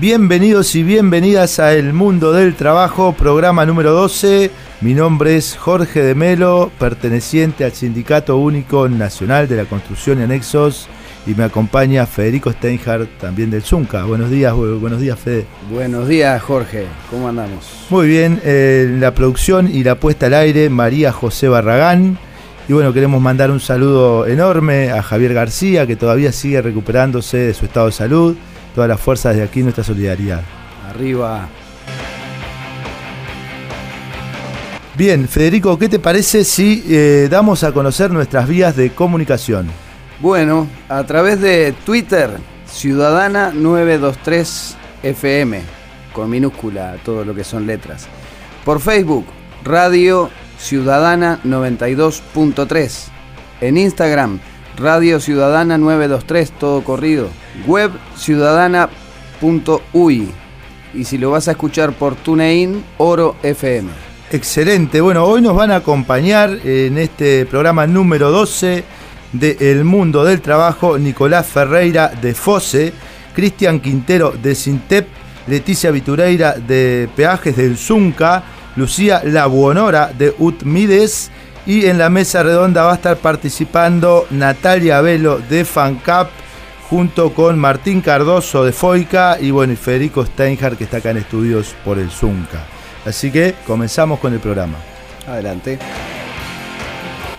Bienvenidos y bienvenidas a El Mundo del Trabajo, programa número 12. Mi nombre es Jorge de Melo, perteneciente al Sindicato Único Nacional de la Construcción y Anexos, y me acompaña Federico Steinhardt, también del Zunca. Buenos días, bu- buenos días, Fede. Buenos días, Jorge. ¿Cómo andamos? Muy bien, eh, la producción y la puesta al aire, María José Barragán. Y bueno, queremos mandar un saludo enorme a Javier García, que todavía sigue recuperándose de su estado de salud. Todas las fuerzas de aquí, nuestra solidaridad. Arriba. Bien, Federico, ¿qué te parece si eh, damos a conocer nuestras vías de comunicación? Bueno, a través de Twitter, Ciudadana 923 FM, con minúscula todo lo que son letras. Por Facebook, Radio Ciudadana 92.3. En Instagram, Radio Ciudadana 923, todo corrido. Web ciudadana.uy. Y si lo vas a escuchar por TuneIn, Oro FM. Excelente, bueno, hoy nos van a acompañar en este programa número 12 de El Mundo del Trabajo Nicolás Ferreira de FOSE, Cristian Quintero de Sintep, Leticia Vitureira de Peajes del Zunca, Lucía Labuonora de UTMIDES y en la mesa redonda va a estar participando Natalia Velo de FANCAP junto con Martín Cardoso de FOICA y bueno, y Federico Steinhardt que está acá en estudios por el Zunca. Así que comenzamos con el programa. Adelante.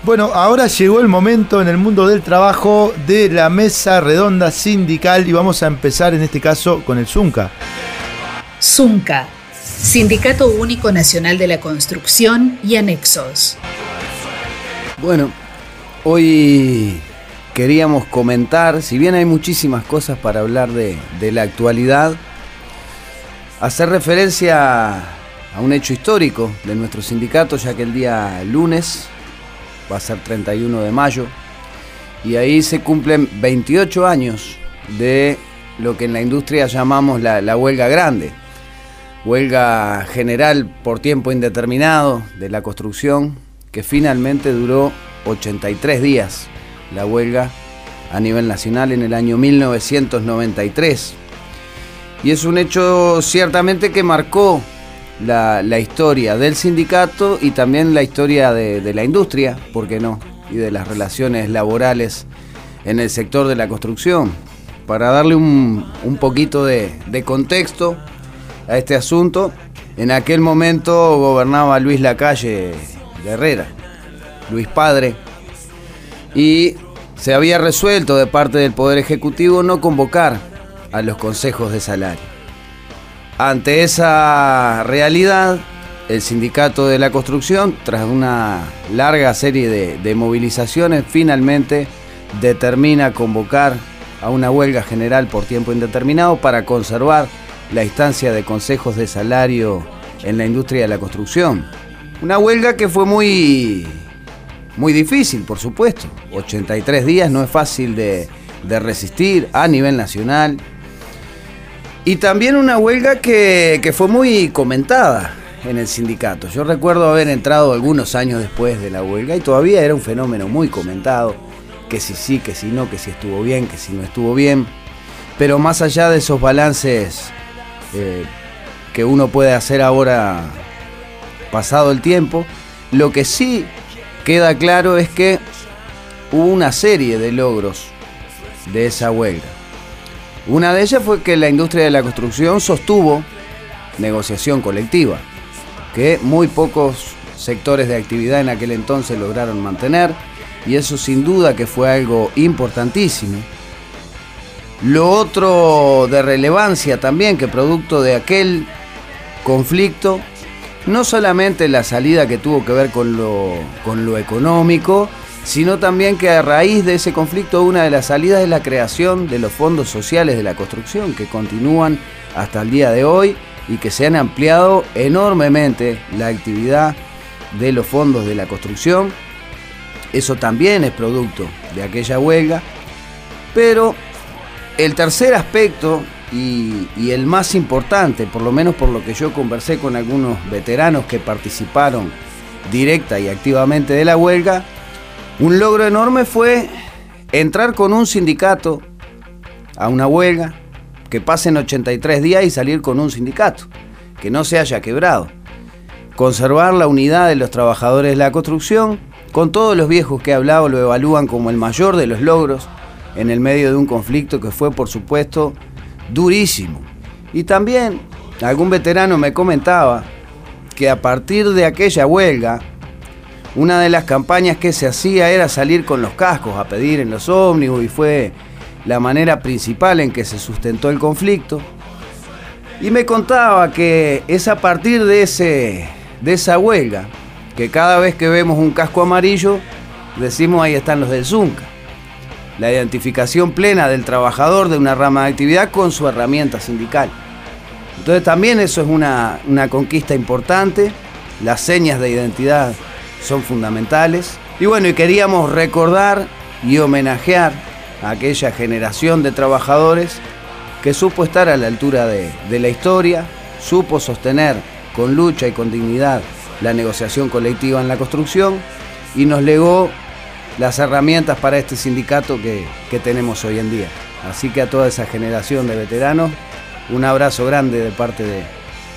Bueno, ahora llegó el momento en el mundo del trabajo de la mesa redonda sindical y vamos a empezar en este caso con el Zunca. Zunca, Sindicato Único Nacional de la Construcción y Anexos. Bueno, hoy queríamos comentar, si bien hay muchísimas cosas para hablar de, la actualidad, hacer referencia a un hecho histórico de nuestro sindicato, ya que el día lunes va a ser 31 de mayo, y ahí se cumplen 28 años de lo que en la industria llamamos la, la huelga grande, huelga general por tiempo indeterminado de la construcción, que finalmente duró 83 días, la huelga a nivel nacional en el año 1993. Y es un hecho ciertamente que marcó la, historia del sindicato y también la historia de, la industria, ¿por qué no? Y de las relaciones laborales en el sector de la construcción. Para darle un, poquito de, de contexto a este asunto, en aquel momento gobernaba Luis Lacalle de Herrera, Luis Padre, y se había resuelto de parte del Poder Ejecutivo no convocar a los consejos de salario. Ante esa realidad, el sindicato de la construcción, tras una larga serie de, movilizaciones, finalmente determina convocar a una huelga general por tiempo indeterminado para conservar la instancia de consejos de salario en la industria de la construcción. Una huelga que fue muy, muy difícil, por supuesto. 83 días no es fácil de, de resistir a nivel nacional. Y también una huelga que, que fue muy comentada en el sindicato. Yo recuerdo haber entrado algunos años después de la huelga y todavía era un fenómeno muy comentado. Que si sí, que si no, que si estuvo bien, que si no estuvo bien. Pero más allá de esos balances eh, que uno puede hacer ahora pasado el tiempo, lo que sí queda claro es que hubo una serie de logros de esa huelga. Una de ellas fue que la industria de la construcción sostuvo negociación colectiva, que muy pocos sectores de actividad en aquel entonces lograron mantener, y eso sin duda que fue algo importantísimo. Lo otro de relevancia también, que producto de aquel conflicto, no solamente la salida que tuvo que ver con lo, con lo económico, sino también que a raíz de ese conflicto una de las salidas es la creación de los fondos sociales de la construcción, que continúan hasta el día de hoy y que se han ampliado enormemente la actividad de los fondos de la construcción. Eso también es producto de aquella huelga. Pero el tercer aspecto y, el más importante, por lo menos por lo que yo conversé con algunos veteranos que participaron directa y activamente de la huelga, un logro enorme fue entrar con un sindicato a una huelga, que pasen 83 días y salir con un sindicato, que no se haya quebrado. Conservar la unidad de los trabajadores de la construcción, con todos los viejos que he hablado lo evalúan como el mayor de los logros en el medio de un conflicto que fue por supuesto durísimo. Y también algún veterano me comentaba que a partir de aquella huelga, una de las campañas que se hacía era salir con los cascos a pedir en los ómnibus y fue la manera principal en que se sustentó el conflicto. Y me contaba que es a partir de, ese, de esa huelga que cada vez que vemos un casco amarillo decimos ahí están los del Zunca. La identificación plena del trabajador de una rama de actividad con su herramienta sindical. Entonces también eso es una, una conquista importante. Las señas de identidad son fundamentales. Y bueno, y queríamos recordar y homenajear a aquella generación de trabajadores que supo estar a la altura de, de, la historia, supo sostener con lucha y con dignidad la negociación colectiva en la construcción y nos legó las herramientas para este sindicato que, que tenemos hoy en día. Así que a toda esa generación de veteranos, un abrazo grande de parte de,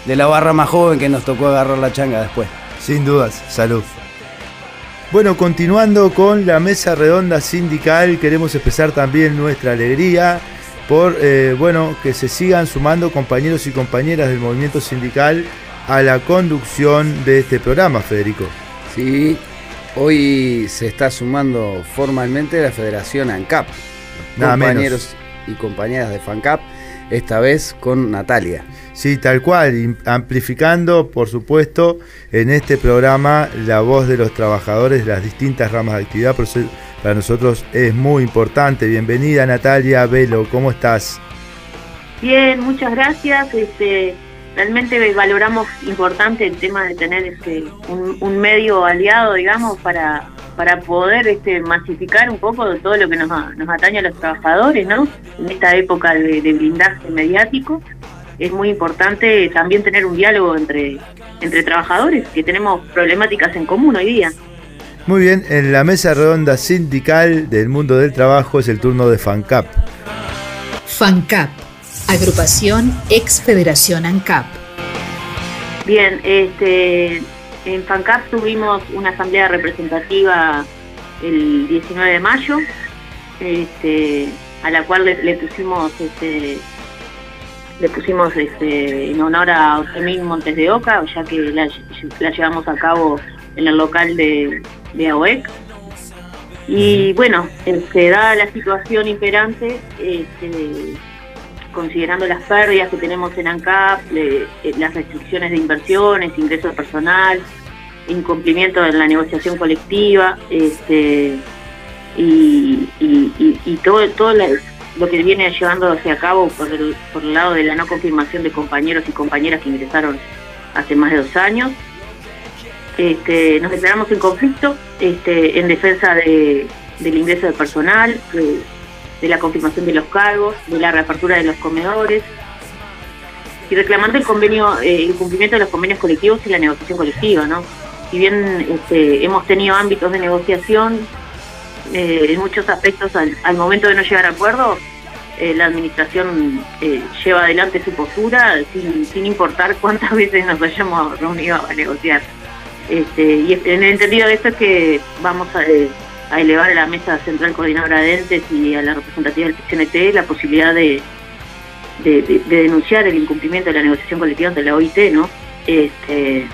de la barra más joven que nos tocó agarrar la changa después. Sin dudas, salud. Bueno, continuando con la mesa redonda sindical, queremos expresar también nuestra alegría por eh, bueno, que se sigan sumando compañeros y compañeras del movimiento sindical a la conducción de este programa, Federico. Sí, hoy se está sumando formalmente la Federación ANCAP, Nada compañeros y compañeras de FANCAP, esta vez con Natalia. Sí, tal cual, amplificando, por supuesto, en este programa la voz de los trabajadores de las distintas ramas de actividad. Para nosotros es muy importante. Bienvenida Natalia Velo, ¿cómo estás? Bien, muchas gracias. Este, realmente valoramos importante el tema de tener este, un, un medio aliado, digamos, para, para poder este, masificar un poco de todo lo que nos, nos atañe a los trabajadores, ¿no? En esta época de, de blindaje mediático es muy importante también tener un diálogo entre, entre trabajadores, que tenemos problemáticas en común hoy día. Muy bien, en la mesa redonda sindical del mundo del trabajo es el turno de FANCAP. FANCAP, agrupación ex Federación ANCAP. Bien, este, en FANCAP tuvimos una asamblea representativa el 19 de mayo, este, a la cual le, le pusimos este, le pusimos este, en honor a Osemín Montes de Oca, ya que la, la, llevamos a cabo en el local de, de AOEC. Y bueno, este, dada la situación imperante, este, considerando las pérdidas que tenemos en ANCAP, le, las restricciones de inversiones, ingresos personal, incumplimiento de la negociación colectiva, este, y, y, y, todo, todo lo que viene llevándose a cabo por el, por el lado de la no confirmación de compañeros y compañeras que ingresaron hace más de dos años. Este, nos declaramos en conflicto este, en defensa de, del ingreso de personal, de, la confirmación de los cargos, de la reapertura de los comedores y reclamando el convenio, eh, el cumplimiento de los convenios colectivos y la negociación colectiva, ¿no? Si bien este, hemos tenido ámbitos de negociación, eh, en muchos aspectos al, al, momento de no llegar a acuerdo, eh, la administración lleva adelante su postura sin, sin, importar cuántas veces nos hayamos reunido a negociar. Este, y en el entendido de esto es que vamos a, a, elevar a la Mesa Central Coordinadora de Entes y a la representativa del PCNT la posibilidad de, de, denunciar el incumplimiento de la negociación colectiva ante la OIT, ¿no? Este,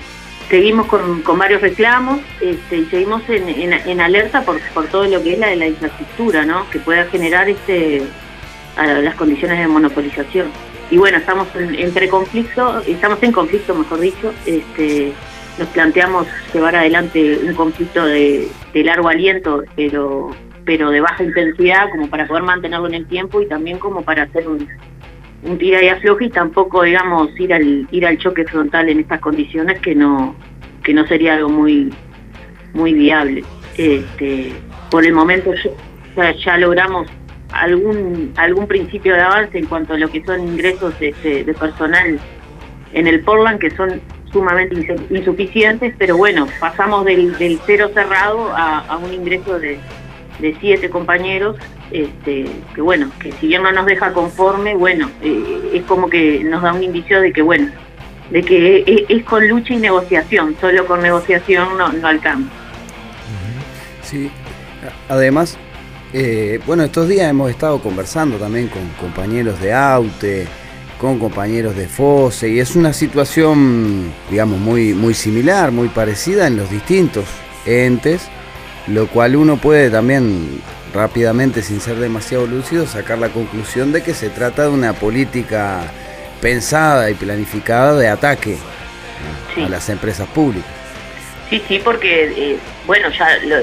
seguimos con, varios reclamos este, y seguimos en, alerta por, todo lo que es la de la infraestructura, ¿no? Que pueda generar este las condiciones de monopolización. Y bueno, estamos entre conflicto, estamos en conflicto, mejor dicho, nos planteamos llevar adelante un conflicto de, largo aliento, pero pero de baja intensidad, como para poder mantenerlo en el tiempo y también como para hacer un, un tira y afloje y tampoco, digamos, ir al ir al choque frontal en estas condiciones que no que no sería algo muy muy viable. Este, por el momento ya, ya logramos algún algún principio de avance en cuanto a lo que son ingresos este, de personal en el Portland que son sumamente insuficientes, pero bueno, pasamos del, cero cerrado a, un ingreso de, siete compañeros, este, que bueno, que si bien no nos deja conforme, bueno, eh, es como que nos da un indicio de que bueno, de que es, con lucha y negociación, solo con negociación no, no alcanza. Sí, además eh, bueno, estos días hemos estado conversando también con compañeros de AUTE, con compañeros de FOSE, y es una situación, digamos, muy, muy similar, muy parecida en los distintos entes, lo cual uno puede también rápidamente, sin ser demasiado lúcido, sacar la conclusión de que se trata de una política pensada y planificada de ataque a las empresas públicas. Sí, sí, porque, eh, bueno, ya lo,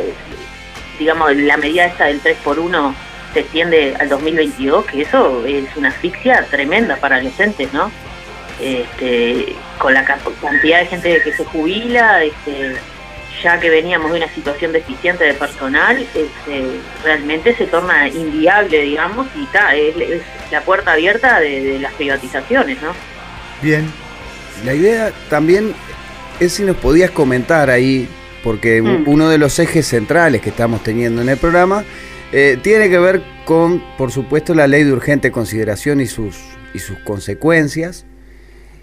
digamos, la medida esta del 3 por 1 se extiende al 2022, que eso es una asfixia tremenda para los entes, ¿no? Este, con la cantidad de gente que se jubila, este, ya que veníamos de una situación deficiente de personal, este, realmente se torna inviable, digamos, y está, es, la puerta abierta de, las privatizaciones, ¿no? Bien. La idea también es si nos podías comentar ahí porque mm. uno de los ejes centrales que estamos teniendo en el programa eh, tiene que ver con, por supuesto, la ley de urgente consideración y sus, y sus consecuencias.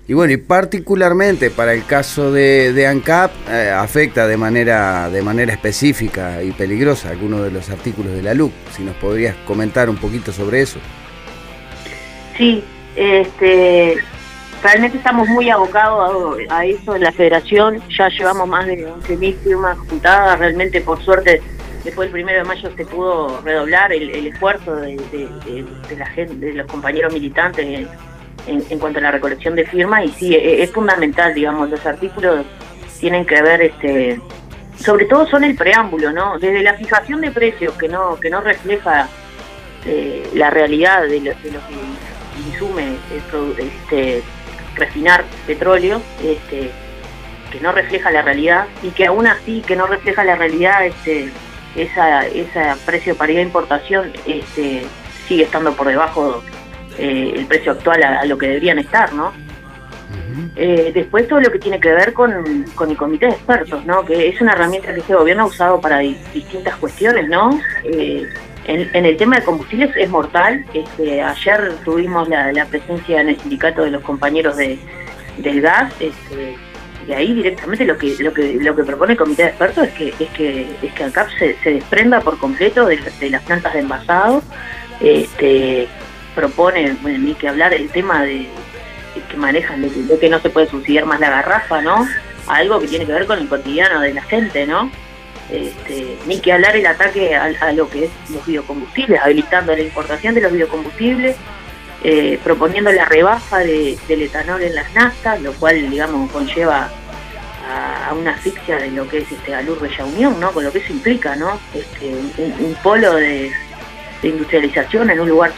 Y bueno, y particularmente para el caso de, ANCAP, eh, afecta de manera, de manera específica y peligrosa algunos de los artículos de la LUC. Si nos podrías comentar un poquito sobre eso. Sí, este, realmente estamos muy abocados a, eso en la federación, ya llevamos más de 11.000 firmas juntadas, realmente por suerte después del primero de mayo se pudo redoblar el, esfuerzo de, la gente, de los compañeros militantes en, cuanto a la recolección de firmas y sí, e, es, fundamental, digamos, los artículos tienen que ver, este, sobre todo son el preámbulo, ¿no? Desde la fijación de precios que no, que no refleja eh, la realidad de lo, de lo que insume este, refinar petróleo, este, que no refleja la realidad y que aún así que no refleja la realidad, este, esa, ese precio paridad de importación este, sigue estando por debajo eh, el precio actual a, lo que deberían estar, ¿no? Eh, después todo lo que tiene que ver con, el comité de expertos, ¿no? Que es una herramienta que este gobierno ha usado para distintas cuestiones, ¿no? Eh, en, el tema de combustibles es mortal. Este, ayer tuvimos la, presencia en el sindicato de los compañeros de, del gas. Este, y ahí directamente lo que lo que lo que propone el comité de expertos es que es que es que ANCAP se, se desprenda por completo de, las plantas de envasado este, propone bueno, ni que hablar el tema de, que manejan de, que no se puede subsidiar más la garrafa no algo que tiene que ver con el cotidiano de la gente no este, ni que hablar el ataque a, lo que es los biocombustibles, habilitando la importación de los biocombustibles, eh, proponiendo la rebaja del etanol en las naftas, lo cual, digamos, conlleva a, una asfixia de lo que es este Alur Bella Unión, ¿no? Con lo que eso implica, ¿no? Este, un, polo de, industrialización en un lugar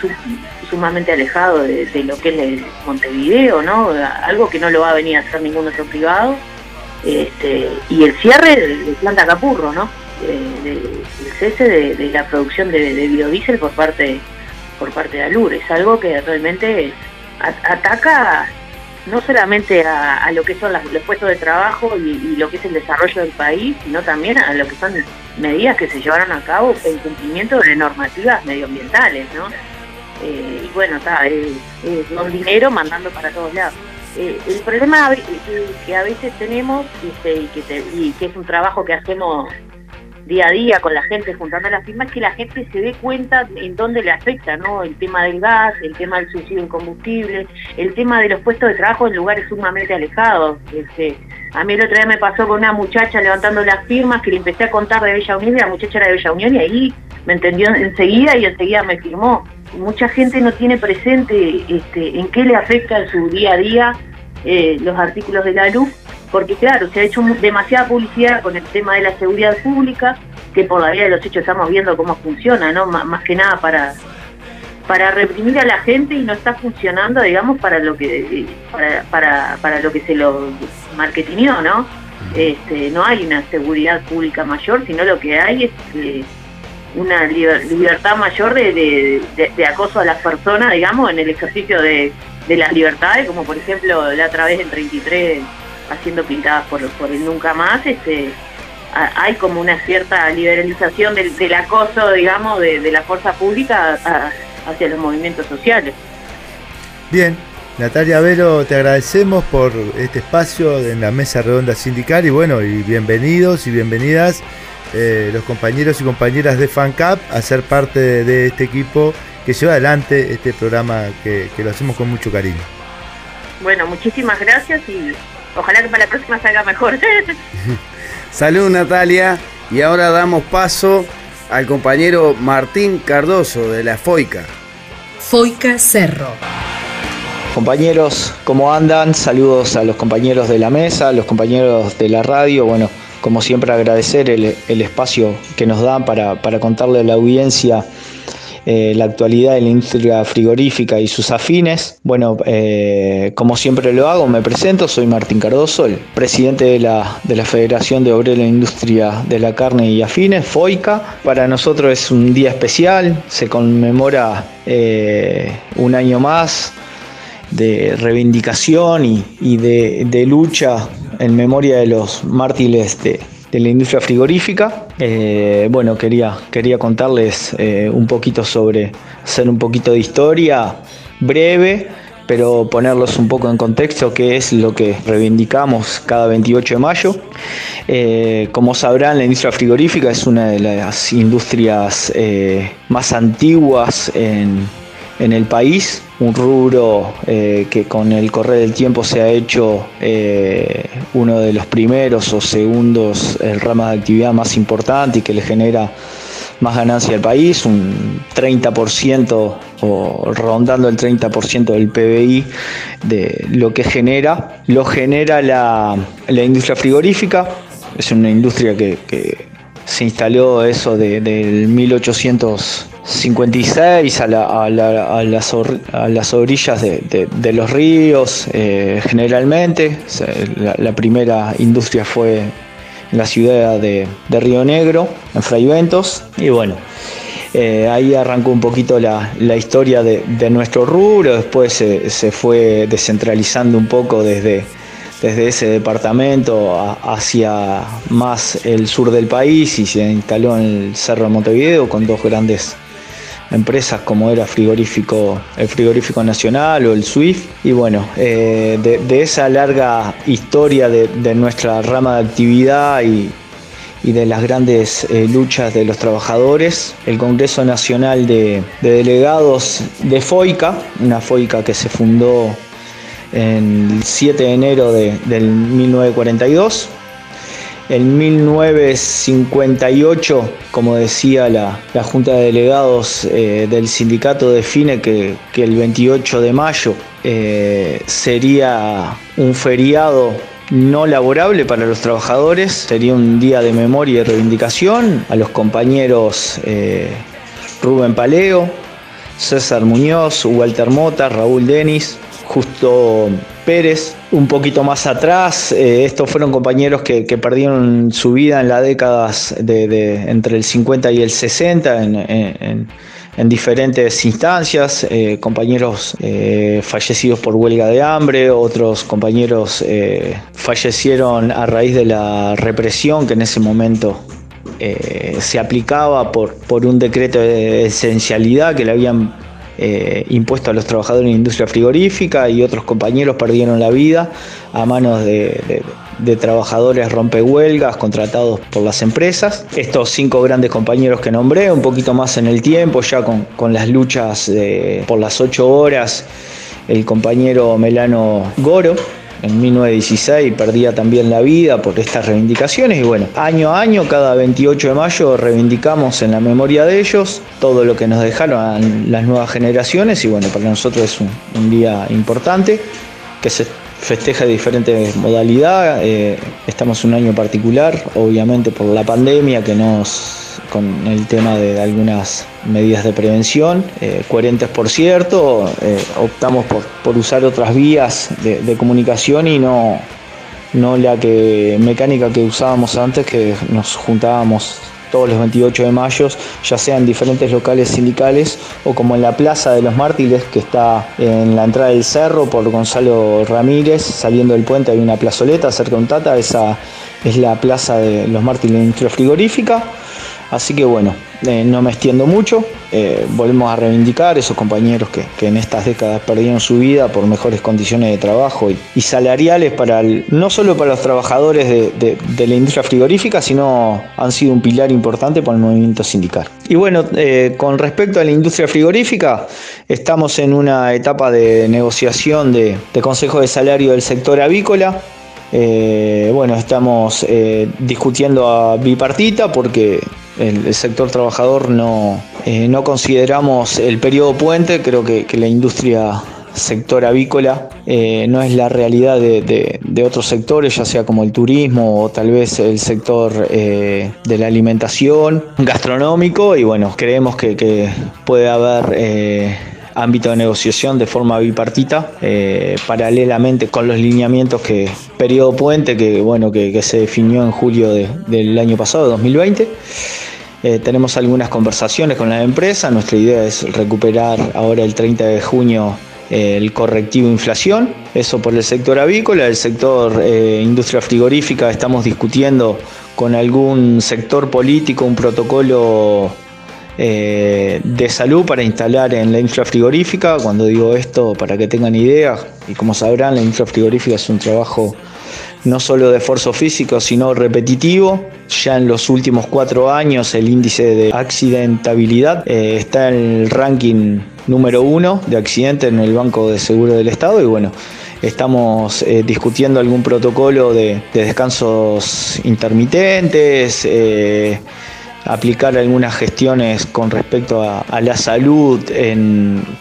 sumamente alejado de, lo que es Montevideo, ¿no? Algo que no lo va a venir a hacer ningún otro privado este, y el cierre de planta Capurro, ¿no? el cese de, la producción de, biodiesel por parte por parte de Alur. Es algo que realmente ataca no solamente a, lo que son los puestos de trabajo y, lo que es el desarrollo del país, sino también a lo que son medidas que se llevaron a cabo en cumplimiento de normativas medioambientales, ¿no? Eh, y bueno, está, es, dinero mandando para todos lados. Eh, el problema que a veces tenemos este, y, que es un trabajo que hacemos día a día con la gente juntando las firmas, que la gente se dé cuenta en dónde le afecta, ¿no? El tema del gas, el tema del subsidio en combustible, el tema de los puestos de trabajo en lugares sumamente alejados. Este, a mí el otro día me pasó con una muchacha levantando las firmas que le empecé a contar de Bella Unión y la muchacha era de Bella Unión y ahí me entendió enseguida y enseguida me firmó. Mucha gente no tiene presente este, en qué le afecta en su día a día eh, los artículos de la luz, porque claro, se ha hecho demasiada publicidad con el tema de la seguridad pública, que por la vía de los hechos estamos viendo cómo funciona, ¿no? más que nada para para reprimir a la gente y no está funcionando, digamos, para lo que para, para, para lo que se lo marketineó, ¿no? Este, no hay una seguridad pública mayor, sino lo que hay es eh, una libertad mayor de, de, acoso a las personas, digamos, en el ejercicio de, las libertades, como por ejemplo la otra vez en 33 haciendo pintadas por, por el nunca más, este hay como una cierta liberalización del, del acoso, digamos, de, la fuerza pública a, hacia los movimientos sociales. Bien, Natalia Vero, te agradecemos por este espacio en la mesa redonda sindical y bueno, y bienvenidos y bienvenidas eh, los compañeros y compañeras de FanCap a ser parte de, este equipo que lleva adelante este programa que, que, lo hacemos con mucho cariño. Bueno, muchísimas gracias y ojalá que para la próxima salga mejor. Salud Natalia y ahora damos paso al compañero Martín Cardoso de la FOICA. FOICA Cerro. Compañeros, ¿cómo andan? Saludos a los compañeros de la mesa, a los compañeros de la radio. Bueno, como siempre agradecer el, espacio que nos dan para, para contarle a la audiencia eh, la actualidad de la industria frigorífica y sus afines. Bueno, eh, como siempre lo hago, me presento, soy Martín Cardoso, el presidente de la, de la Federación de Obreros de la Industria de la Carne y Afines, FOICA. Para nosotros es un día especial, se conmemora eh, un año más de reivindicación y, de, de, lucha en memoria de los mártires de, de la industria frigorífica. Eh, bueno, quería, quería contarles eh, un poquito sobre, hacer un poquito de historia breve, pero ponerlos un poco en contexto, qué es lo que reivindicamos cada 28 de mayo. Eh, como sabrán, la industria frigorífica es una de las industrias más antiguas en, en el país, un rubro eh, que con el correr del tiempo se ha hecho eh, uno de los primeros o segundos el rama de actividad más importante y que le genera más ganancia al país, un 30% o rondando el 30% del PBI de lo que genera, lo genera la, industria frigorífica, es una industria que, se instaló eso de, del 1800 56 a, a, las, a las, orillas de, los ríos, eh, generalmente. La, primera industria fue en la ciudad de, Río Negro, en Fraiventos. Y bueno, eh, ahí arrancó un poquito la, historia de, nuestro rubro. Después se, fue descentralizando un poco desde, desde ese departamento hacia más el sur del país y se instaló en el Cerro de Montevideo con dos grandes empresas como era frigorífico, el frigorífico nacional o el SWIFT. Y bueno, eh, de, esa larga historia de, nuestra rama de actividad y, de las grandes eh, luchas de los trabajadores, el Congreso Nacional de, Delegados de FOICA, una FOICA que se fundó el 7 de enero de, del 1942, en 1958, como decía la, Junta de Delegados eh, del sindicato, define que, el 28 de mayo eh, sería un feriado no laborable para los trabajadores, sería un día de memoria y reivindicación a los compañeros eh, Rubén Paleo, César Muñoz, Walter Mota, Raúl Denis, Justo Pérez, un poquito más atrás, eh, estos fueron compañeros que, perdieron su vida en las décadas de, entre el 50 y el 60 en, diferentes instancias, eh, compañeros eh, fallecidos por huelga de hambre, otros compañeros fallecieron a raíz de la represión que en ese momento se aplicaba por, por un decreto de esencialidad que le habían eh, impuesto a los trabajadores en la industria frigorífica y otros compañeros perdieron la vida a manos de, trabajadores rompehuelgas contratados por las empresas. Estos cinco grandes compañeros que nombré, un poquito más en el tiempo, ya con, las luchas por las ocho horas, el compañero Melano Goro, en 1916 perdía también la vida por estas reivindicaciones y bueno, año a año, cada 28 de mayo reivindicamos en la memoria de ellos todo lo que nos dejaron las nuevas generaciones y bueno, para nosotros es un, día importante que se festeja de diferentes modalidades. Eh, estamos un año particular, obviamente por la pandemia que nos con el tema de algunas medidas de prevención, eh, coherentes por cierto, eh, optamos por, usar otras vías de, comunicación y no, no la que mecánica que usábamos antes, que nos juntábamos todos los 28 de mayo, ya sea en diferentes locales sindicales o como en la Plaza de los Mártires, que está en la entrada del cerro por Gonzalo Ramírez, saliendo del puente hay una plazoleta cerca de un tata, esa es la Plaza de los Mártires Industria Frigorífica. Así que bueno, eh, no me extiendo mucho, eh, volvemos a reivindicar esos compañeros que, en estas décadas perdieron su vida por mejores condiciones de trabajo y, salariales para no solo para los trabajadores de, la industria frigorífica, sino han sido un pilar importante para el movimiento sindical. Y bueno, eh, con respecto a la industria frigorífica, estamos en una etapa de negociación de, consejo de salario del sector avícola. bueno, estamos discutiendo a bipartita porque el, sector trabajador no, eh, no consideramos el periodo puente, creo que, la industria sector avícola eh, no es la realidad de, otros sectores, ya sea como el turismo o tal vez el sector eh, de la alimentación, gastronómico y bueno, creemos que, puede haber ámbito de negociación de forma bipartita, paralelamente con los lineamientos que periodo puente que bueno que, se definió en julio del año pasado, 2020. Eh, tenemos algunas conversaciones con la empresa. Nuestra idea es recuperar ahora el 30 de junio eh, el correctivo inflación. Eso por el sector avícola. El sector eh, industria frigorífica estamos discutiendo con algún sector político un protocolo de salud para instalar en la infra frigorífica. Cuando digo esto, para que tengan idea, y como sabrán, la infra frigorífica es un trabajo no solo de esfuerzo físico, sino repetitivo. Ya en los últimos cuatro años el índice de accidentabilidad eh, está en el ranking número uno de accidentes en el Banco de Seguro del Estado y bueno, estamos eh, discutiendo algún protocolo de, descansos intermitentes. Eh, aplicar algunas gestiones con respecto a, la salud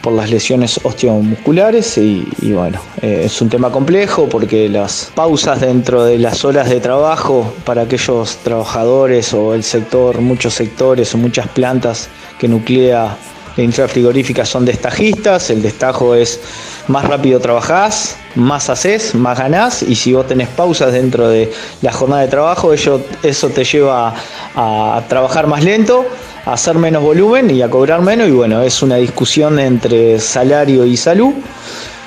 por las lesiones osteomusculares y, bueno, eh, es un tema complejo porque las pausas dentro de las horas de trabajo para aquellos trabajadores o el sector, muchos sectores o muchas plantas que nuclea la industria frigorífica son destajistas, el destajo es más rápido trabajás, más haces, más ganás y si vos tenés pausas dentro de la jornada de trabajo, eso, te lleva a, trabajar más lento, a hacer menos volumen y a cobrar menos y bueno, es una discusión entre salario y salud.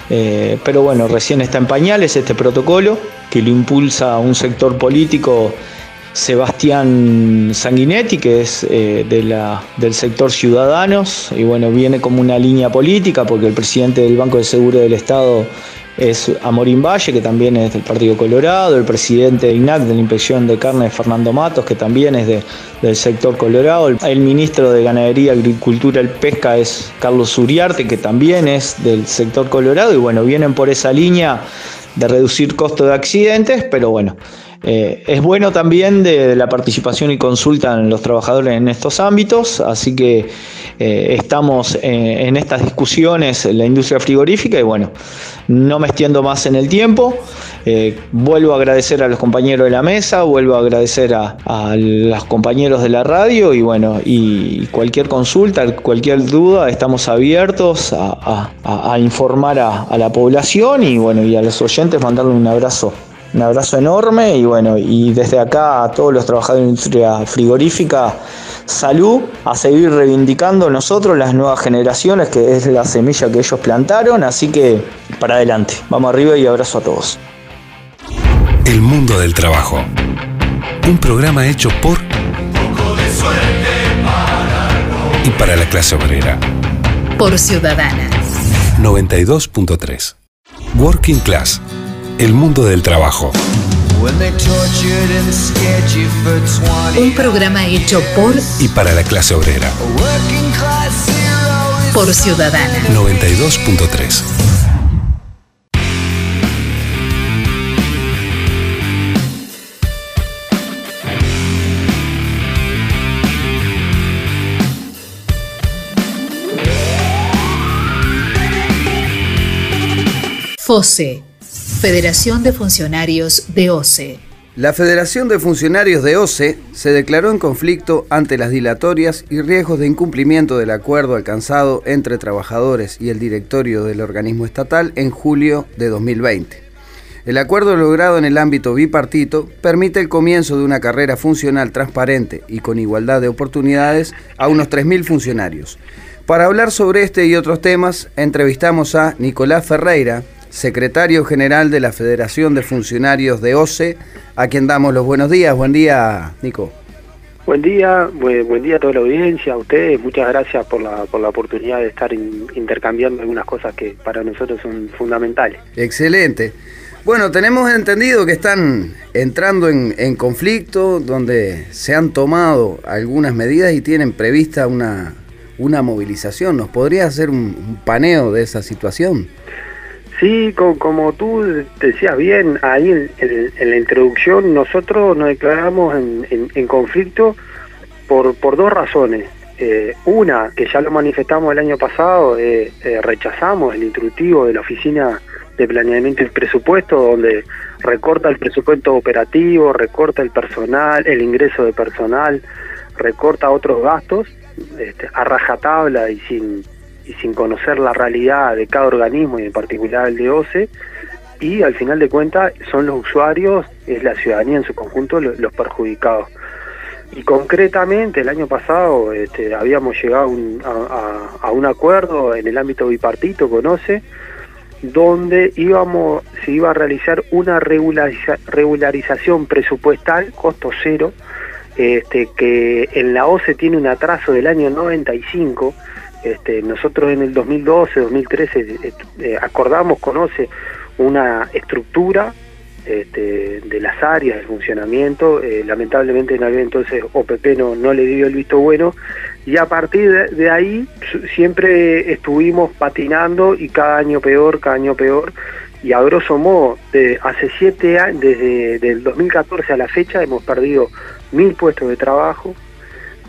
Eh, pero bueno, recién está en pañales este protocolo que lo impulsa un sector político Sebastián Sanguinetti, que es eh, de la, del sector Ciudadanos, y bueno, viene como una línea política porque el presidente del Banco de Seguro del Estado es Amorín Valle, que también es del Partido Colorado, el presidente de INAC de la Inspección de Carne, Fernando Matos, que también es del sector Colorado, el ministro de Ganadería, Agricultura y Pesca es Carlos Uriarte, que también es del sector Colorado, y bueno, vienen por esa línea de reducir costos de accidentes, pero bueno, eh, es bueno también de, la participación y consulta en los trabajadores en estos ámbitos, así que eh, estamos eh, en estas discusiones en la industria frigorífica y bueno, no me extiendo más en el tiempo. vuelvo a agradecer a los compañeros de la mesa, vuelvo a agradecer a, los compañeros de la radio y bueno, y cualquier consulta, cualquier duda, estamos abiertos a, informar a, la población y bueno, y a los oyentes mandarle un abrazo un abrazo enorme y bueno, y desde acá a todos los trabajadores de la industria frigorífica, salud, a seguir reivindicando nosotros las nuevas generaciones, que es la semilla que ellos plantaron, así que para adelante, vamos arriba y abrazo a todos. El mundo del trabajo. Un programa hecho por y para la clase obrera. por Ciudadana. 92.3. Working Class. El mundo del trabajo. Un programa hecho por Y para la clase obrera. por Ciudadana. 92.3. FOSE, Federación de Funcionarios de OCE. La Federación de Funcionarios de OCE se declaró en conflicto ante las dilatorias y riesgos de incumplimiento del acuerdo alcanzado entre trabajadores y el directorio del organismo estatal en julio de 2020. El acuerdo logrado en el ámbito bipartito permite el comienzo de una carrera funcional transparente y con igualdad de oportunidades a unos 3.000 funcionarios. Para hablar sobre este y otros temas, entrevistamos a Nicolás Ferreira, secretario general de la Federación de Funcionarios de OCE, a quien damos los buenos días. Buen día, Nico. Buen día, buen, día a toda la audiencia, a ustedes, muchas gracias por la, por la oportunidad de estar in- intercambiando algunas cosas que para nosotros son fundamentales. Excelente. Bueno, tenemos entendido que están entrando en, en conflicto, donde se han tomado algunas medidas y tienen prevista una, una movilización. ¿Nos podría hacer un, un paneo de esa situación? Sí, co- como tú decías bien, ahí en, la introducción nosotros nos declaramos en conflicto por, por dos razones. Eh, una, que ya lo manifestamos el año pasado, eh, eh, rechazamos el instructivo de la Oficina de Planeamiento y Presupuesto, donde recorta el presupuesto operativo, recorta el personal, el ingreso de personal, recorta otros gastos este, a rajatabla y sin, y sin conocer la realidad de cada organismo y en particular el de OCE, y al final de cuentas son los usuarios, es la ciudadanía en su conjunto lo- los perjudicados. Y concretamente el año pasado este, habíamos llegado a un, acuerdo en el ámbito bipartito con OCE, donde íbamos, se iba a realizar una regulariza- regularización presupuestal, costo cero, este, que en la OCE tiene un atraso del año 95. Este, nosotros en el 2012, 2013 eh, eh, acordamos con OCE una estructura este, de las áreas de funcionamiento. eh, lamentablemente en aquel entonces OPP no, no le dio el visto bueno y a partir de, ahí siempre estuvimos patinando y cada año peor, cada año peor. Y a grosso modo, de hace siete años, desde el 2014 a la fecha, hemos perdido mil puestos de trabajo.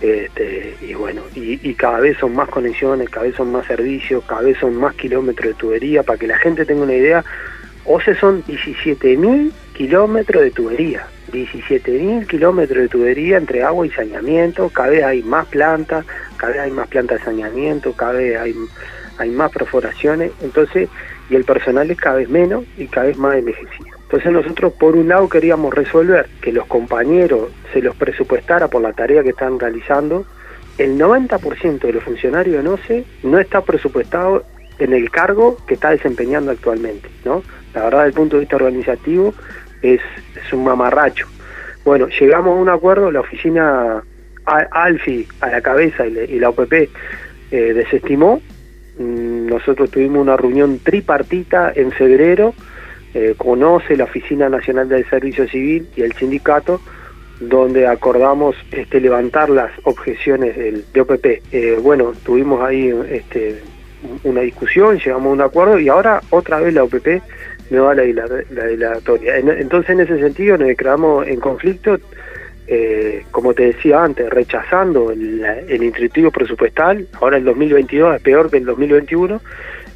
Este, y bueno, y, cada vez son más conexiones, cada vez son más servicios, cada vez son más kilómetros de tubería. Para que la gente tenga una idea, OCE son 17.000 kilómetros de tubería. 17.000 kilómetros de tubería entre agua y saneamiento. Cada vez hay más plantas, cada vez hay más plantas de saneamiento, cada vez hay, hay más perforaciones. Entonces, y el personal es cada vez menos y cada vez más envejecido. Entonces nosotros por un lado queríamos resolver que los compañeros se los presupuestara por la tarea que están realizando. El 90% de los funcionarios de OCE no está presupuestado en el cargo que está desempeñando actualmente, ¿no? La verdad, desde el punto de vista organizativo, es, es un mamarracho. Bueno, llegamos a un acuerdo, la oficina ALFI a la cabeza y, le- y la OPP eh, desestimó. Mm, Nosotros tuvimos una reunión tripartita en febrero, eh, conoce la Oficina Nacional del Servicio Civil y el sindicato, donde acordamos este, levantar las objeciones del, de OPP. Eh, bueno, tuvimos ahí este, una discusión, llegamos a un acuerdo y ahora otra vez la OPP me da la, dila- la dilatoria. En- entonces, en ese sentido, nos declaramos en conflicto, eh, como te decía antes, rechazando el, el instructivo presupuestal. Ahora el 2022 es peor que el 2021.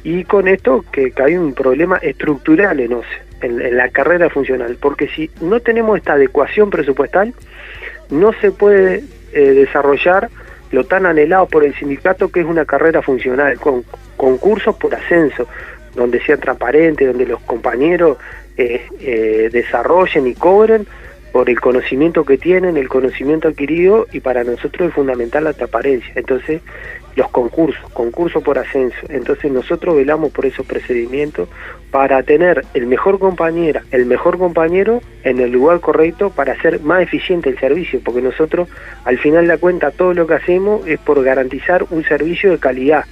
Y con esto que, que hay un problema estructural en OCE, en, la carrera funcional. Porque si no tenemos esta adecuación presupuestal, no se puede eh, desarrollar lo tan anhelado por el sindicato que es una carrera funcional, con concursos por ascenso, donde sea transparente, donde los compañeros eh, eh, desarrollen y cobren por el conocimiento que tienen, el conocimiento adquirido y para nosotros es fundamental la transparencia. Entonces, los concursos, concursos por ascenso. Entonces nosotros velamos por esos procedimientos para tener el mejor compañera, el mejor compañero en el lugar correcto para hacer más eficiente el servicio, porque nosotros al final de la cuenta todo lo que hacemos es por garantizar un servicio de calidad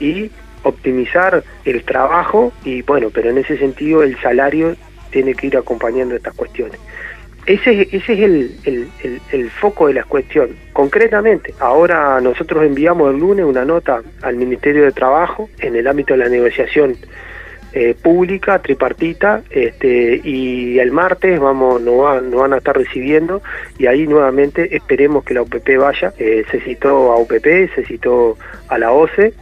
y optimizar el trabajo y bueno, pero en ese sentido el salario tiene que ir acompañando estas cuestiones. Ese, ese es el, el, foco de la cuestión. Concretamente, ahora nosotros enviamos el lunes una nota al Ministerio de Trabajo en el ámbito de la negociación eh, pública, tripartita, este, y el martes vamos, nos, van a estar recibiendo y ahí nuevamente esperemos que la UPP vaya. Eh, se citó a UPP, se citó a la OCE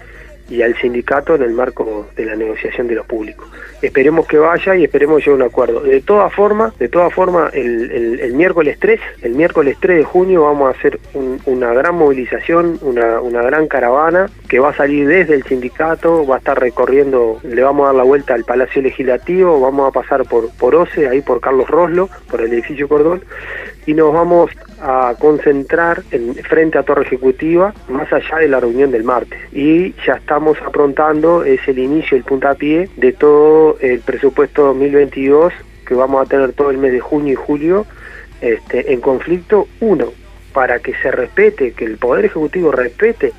y al sindicato en el marco de la negociación de lo público. Esperemos que vaya y esperemos llegar a un acuerdo. De todas formas, de todas formas, el, el, miércoles 3, el miércoles 3 de junio vamos a hacer una gran movilización, una, una gran caravana que va a salir desde el sindicato, va a estar recorriendo, le vamos a dar la vuelta al Palacio Legislativo, vamos a pasar por, por OCE, ahí por Carlos Roslo, por el edificio Cordón, y nos vamos a concentrar en, frente a Torre Ejecutiva más allá de la reunión del martes. Y ya estamos aprontando, es el inicio, el puntapié de todo el presupuesto 2022 que vamos a tener todo el mes de junio y julio este, en conflicto. Uno, para que se respete, que el Poder Ejecutivo respete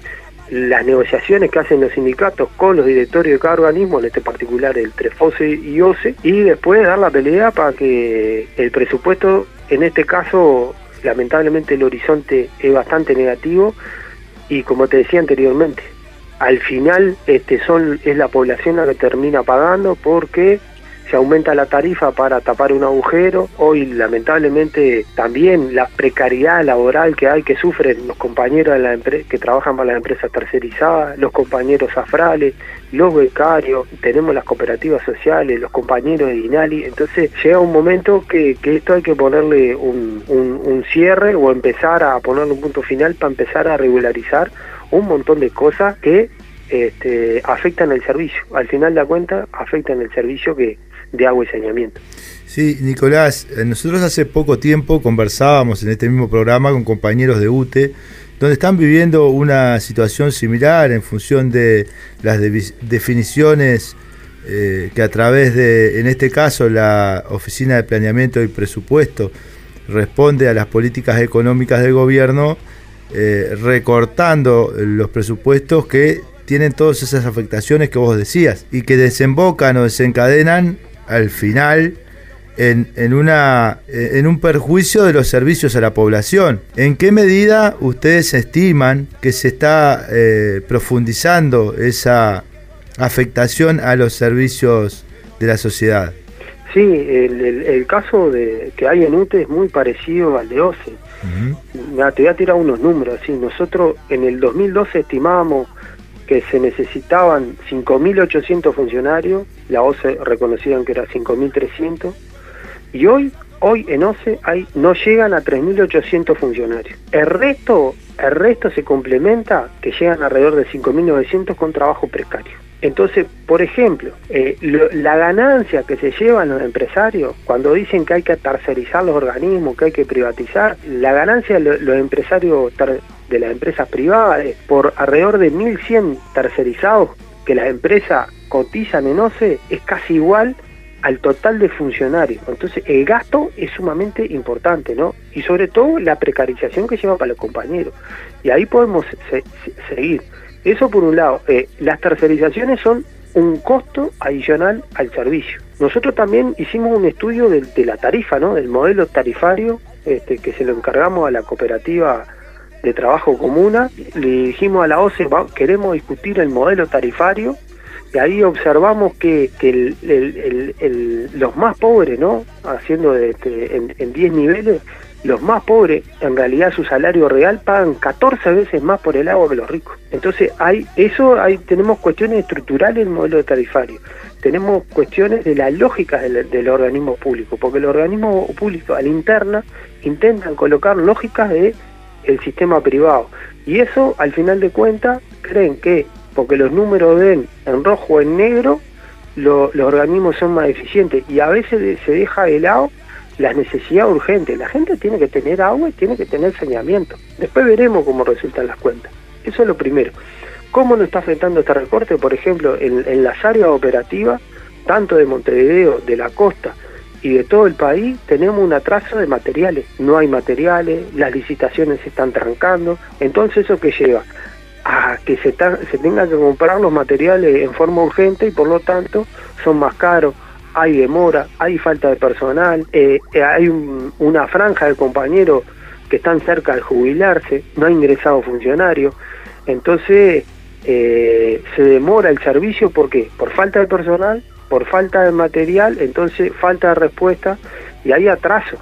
las negociaciones que hacen los sindicatos con los directorios de cada organismo, en este particular el TREFOSE y OCE, y después dar la pelea para que el presupuesto, en este caso, lamentablemente el horizonte es bastante negativo y como te decía anteriormente, al final este son es la población la que termina pagando porque se aumenta la tarifa para tapar un agujero. Hoy, lamentablemente, también la precariedad laboral que hay, que sufren los compañeros de la que trabajan para las empresas tercerizadas, los compañeros afrales, los becarios, tenemos las cooperativas sociales, los compañeros de INALI. Entonces, llega un momento que, esto hay que ponerle un, un cierre o empezar a ponerle un punto final para empezar a regularizar un montón de cosas que este, afectan el servicio. Al final de la cuenta, afectan el servicio que, de agua y saneamiento. Sí, Nicolás, eh, nosotros hace poco tiempo conversábamos en este mismo programa con compañeros de UTE, donde están viviendo una situación similar en función de las definiciones eh, que a través de, en este caso, la Oficina de Planeamiento y Presupuesto responde a las políticas económicas del gobierno, eh, recortando los presupuestos que tienen todas esas afectaciones que vos decías y que desembocan o desencadenan al final en, una, en un perjuicio de los servicios a la población. ¿En qué medida ustedes estiman que se está eh, profundizando esa afectación a los servicios de la sociedad? Sí, el, caso de, que hay en UTE es muy parecido al de OCE. te voy a tirar unos números. Nosotros en el 2012 estimábamos que se necesitaban 5.800 funcionarios, la OCE reconocían que era 5.300, y hoy, hoy en OCE no llegan a 3.800 funcionarios. El resto, el resto se complementa, que llegan alrededor de 5.900 con trabajo precario. Entonces, por ejemplo, eh, la ganancia que se llevan los empresarios cuando dicen que hay que tercerizar los organismos, que hay que privatizar, la ganancia de los empresarios de las empresas privadas por alrededor de 1.100 tercerizados que las empresas cotizan en OCE es casi igual al total de funcionarios. Entonces el gasto es sumamente importante, ¿no? Y sobre todo la precarización que lleva para los compañeros. Y ahí podemos seguir. Eso por un lado. Eh, las tercerizaciones son un costo adicional al servicio. Nosotros también hicimos un estudio de, la tarifa, ¿no? Del modelo tarifario este, que se lo encargamos a la cooperativa de trabajo comuna, le dijimos a la OCE, queremos discutir el modelo tarifario, y ahí observamos que, los más pobres, ¿no? Haciendo este, en 10 niveles, los más pobres, en realidad su salario real pagan 14 veces más por el agua que los ricos. Entonces, hay eso hay tenemos cuestiones estructurales en el modelo tarifario. Tenemos cuestiones de la lógica del, del organismo público, porque el organismo público a la interna intentan colocar lógicas de el sistema privado. Y eso, al final de cuentas, creen que porque los números ven en rojo o en negro, los organismos son más eficientes. Y a veces se deja de lado la necesidad urgente. La gente tiene que tener agua y tiene que tener saneamiento. Después veremos cómo resultan las cuentas. Eso es lo primero. ¿Cómo nos está afectando este recorte? Por ejemplo, en, en las áreas operativas, tanto de Montevideo, de la costa, y de todo el país tenemos un atraso de materiales. No hay materiales, las licitaciones se están trancando. Entonces, ¿eso que lleva? a que se, se tenga que comprar los materiales en forma urgente y por lo tanto son más caros hay demora, hay falta de personal, eh, eh, hay una franja de compañeros que están cerca de jubilarse, no ha ingresado funcionario, entonces eh, se demora el servicio ¿por qué? Por falta de personal, por falta de material, entonces falta de respuesta y hay atraso.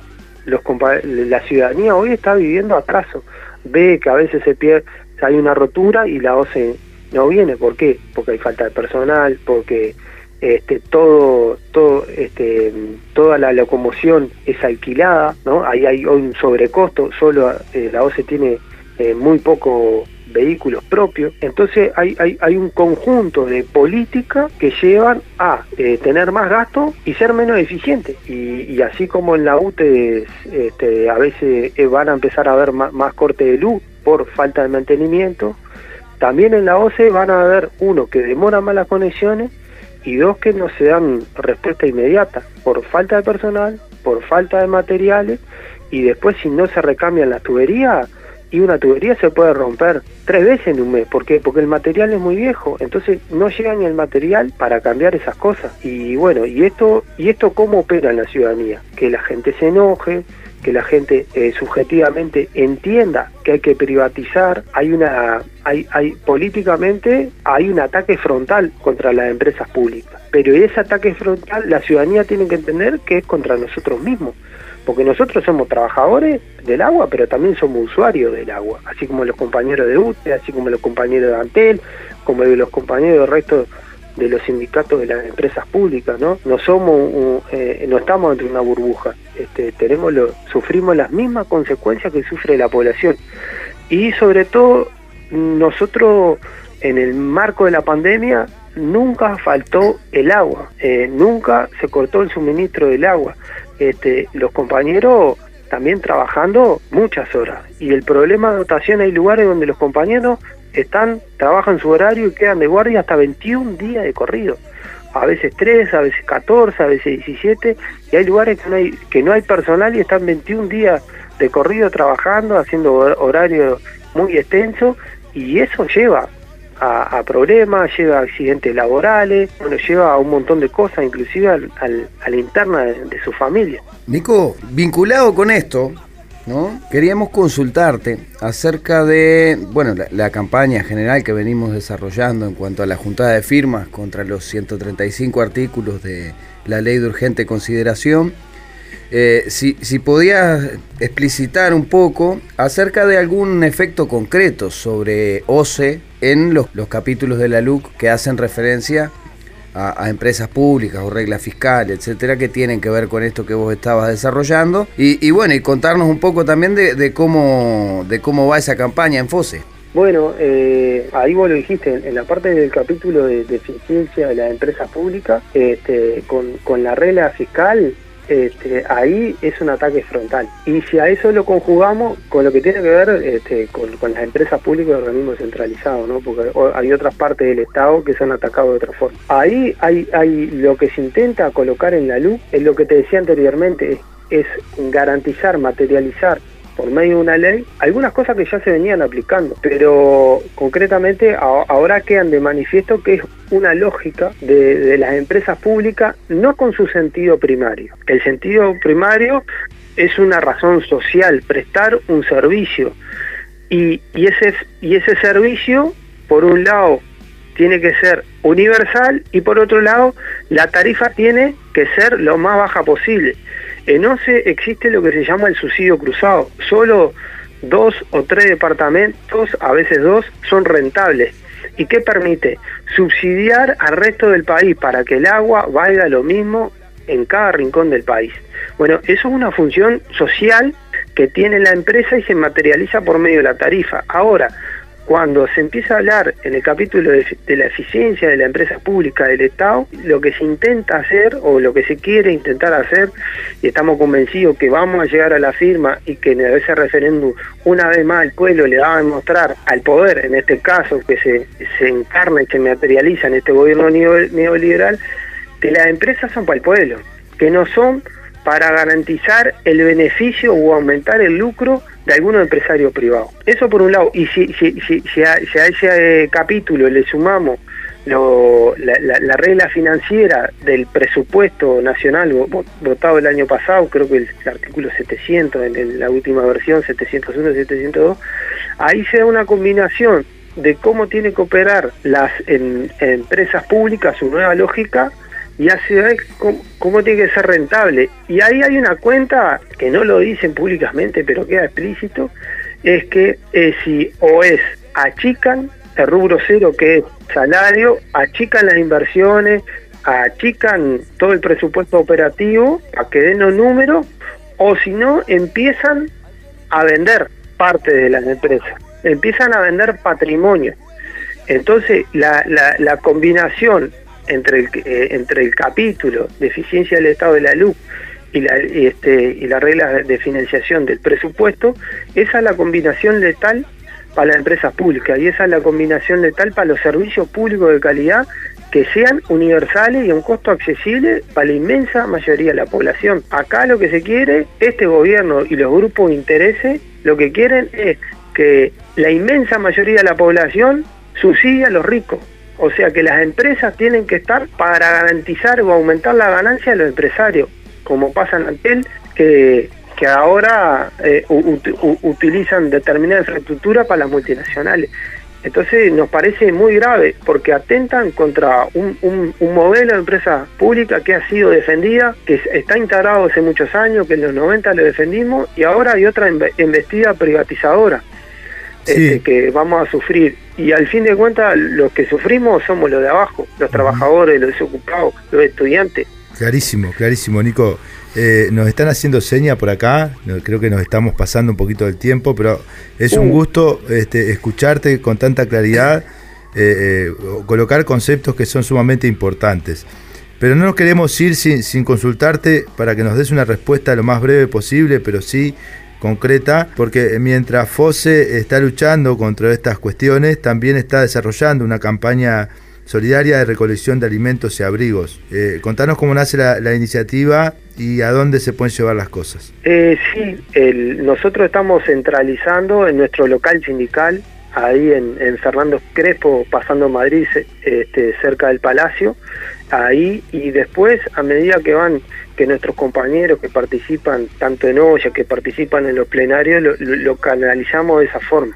Los la ciudadanía hoy está viviendo atraso, ve que a veces se pierde, hay una rotura y la OCE no viene, ¿por qué? Porque hay falta de personal, porque este, todo, todo, este, toda la locomoción es alquilada. Ahí hay un sobrecosto, solo eh, la OCE tiene eh, muy pocos vehículos propios, entonces hay, hay, hay, un conjunto de políticas que llevan a eh, tener más gasto y ser menos eficiente. Y, así como en la UTE este, a veces van a empezar a haber más, más corte de luz por falta de mantenimiento, también en la OCE van a haber, uno, que demora más las conexiones y dos que no se dan respuesta inmediata por falta de personal, por falta de materiales y después si no se recambian las tuberías y una tubería se puede romper tres veces en un mes. ¿Por qué? Porque el material es muy viejo, entonces no llega ni el material para cambiar esas cosas. Y bueno, ¿y esto, y esto cómo opera en la ciudadanía? Que la gente se enoje, que la gente eh, subjetivamente entienda que hay que privatizar, hay una, hay, hay políticamente hay un ataque frontal contra las empresas públicas, pero ese ataque frontal la ciudadanía tiene que entender que es contra nosotros mismos, porque nosotros somos trabajadores del agua, pero también somos usuarios del agua, así como los compañeros de UTE, así como los compañeros de Antel, como los compañeros del resto de los sindicatos de las empresas públicas, ¿no? No somos, eh, no estamos dentro de una burbuja, este, tenemos lo, sufrimos las mismas consecuencias que sufre la población. Y sobre todo nosotros en el marco de la pandemia nunca faltó el agua, eh, nunca se cortó el suministro del agua, este, los compañeros también trabajando muchas horas y el problema de dotación hay lugares donde los compañeros están, trabajan su horario y quedan de guardia hasta 21 días de corrido. A veces 3, a veces 14, a veces 17, y hay lugares que no hay, que no hay personal y están 21 días de corrido trabajando, haciendo horario muy extenso, y eso lleva a, problemas, lleva a accidentes laborales, bueno, lleva a un montón de cosas, inclusive al, a la interna de, su familia. Nico, vinculado con esto, ¿no? Queríamos consultarte acerca de, bueno, la, campaña general que venimos desarrollando en cuanto a la juntada de firmas contra los 135 artículos de la ley de urgente consideración. Eh, si, si podías explicitar un poco acerca de algún efecto concreto sobre OCE en los, los capítulos de la LUC que hacen referencia a, empresas públicas o reglas fiscales, etcétera, que tienen que ver con esto que vos estabas desarrollando. Y, bueno, y contarnos un poco también de, cómo, de cómo va esa campaña en FOSE. Bueno, eh, ahí vos lo dijiste, en la parte del capítulo de, eficiencia de las empresas públicas, este, con, con la regla fiscal, este, ahí es un ataque frontal. Y si a eso lo conjugamos con lo que tiene que ver este, con, las empresas públicas y organismos centralizados, ¿no? porque hay otras partes del Estado que se han atacado de otra forma. Ahí hay, hay lo que se intenta colocar en la luz, es lo que te decía anteriormente, es garantizar, materializar por medio de una ley algunas cosas que ya se venían aplicando, pero concretamente ahora quedan de manifiesto que es una lógica de, las empresas públicas no con su sentido primario. El sentido primario es una razón social, prestar un servicio y, y, ese, y ese servicio, por un lado, tiene que ser universal y por otro lado, la tarifa tiene que ser lo más baja posible. En OCE existe lo que se llama el subsidio cruzado. Solo dos o tres departamentos, a veces dos, son rentables. ¿Y qué permite? Subsidiar al resto del país para que el agua valga lo mismo en cada rincón del país. Bueno, eso es una función social que tiene la empresa y se materializa por medio de la tarifa. Ahora, cuando se empieza a hablar en el capítulo de, la eficiencia de la empresa pública del Estado, lo que se intenta hacer o lo que se quiere intentar hacer, y estamos convencidos que vamos a llegar a la firma y que en ese referéndum una vez más el pueblo le va a demostrar al poder, en este caso que se, se encarna y se materializa en este gobierno neoliberal, que las empresas son para el pueblo, que no son para garantizar el beneficio o aumentar el lucro de algunos empresarios privados. Eso por un lado. Y si, si, si, si, a, ese eh, capítulo le sumamos lo, la, regla financiera del presupuesto nacional votado el año pasado, creo que el, artículo 700, en, la última versión, 701, 702, ahí se da una combinación de cómo tiene que operar las empresas públicas, su nueva lógica, y así ve cómo, tiene que ser rentable. Y ahí hay una cuenta que no lo dicen públicamente, pero queda explícito, es que eh, si o es achican el rubro cero que es salario, achican las inversiones, achican todo el presupuesto operativo a que den los números, o si no, empiezan a vender parte de las empresas, empiezan a vender patrimonio. Entonces, la, la, la combinación entre el, eh, entre el capítulo de eficiencia del Estado de la luz y la, este, y la regla de financiación del presupuesto, esa es la combinación letal para las empresas públicas y esa es la combinación letal para los servicios públicos de calidad que sean universales y a un costo accesible para la inmensa mayoría de la población. Acá lo que se quiere, este gobierno y los grupos de intereses, lo que quieren es que la inmensa mayoría de la población subsidie a los ricos. O sea que las empresas tienen que estar para garantizar o aumentar la ganancia de los empresarios, como pasa en aquel que que ahora eh, utilizan determinada infraestructura para las multinacionales. Entonces nos parece muy grave porque atentan contra un, modelo de empresa pública que ha sido defendida, que está integrado hace muchos años, que en los 90 lo defendimos y ahora hay otra investida privatizadora este, que vamos a sufrir. Y al fin de cuentas los que sufrimos somos los de abajo, los trabajadores, los desocupados, los estudiantes. Clarísimo, clarísimo, Nico. Eh, nos están haciendo seña por acá, creo que nos estamos pasando un poquito del tiempo, pero es un uh. gusto este, escucharte con tanta claridad, eh, eh, colocar conceptos que son sumamente importantes. Pero no nos queremos ir sin, sin, consultarte para que nos des una respuesta lo más breve posible, pero sí concreta, porque mientras FOSE está luchando contra estas cuestiones, también está desarrollando una campaña solidaria de recolección de alimentos y abrigos. Eh, contanos cómo nace la, iniciativa y a dónde se pueden llevar las cosas. Eh, sí, nosotros estamos centralizando en nuestro local sindical, ahí en, Fernando Crespo, pasando Madrid, este, cerca del Palacio, ahí, y después, a medida que van, que nuestros compañeros que participan, tanto en olla, que participan en los plenarios, lo canalizamos de esa forma.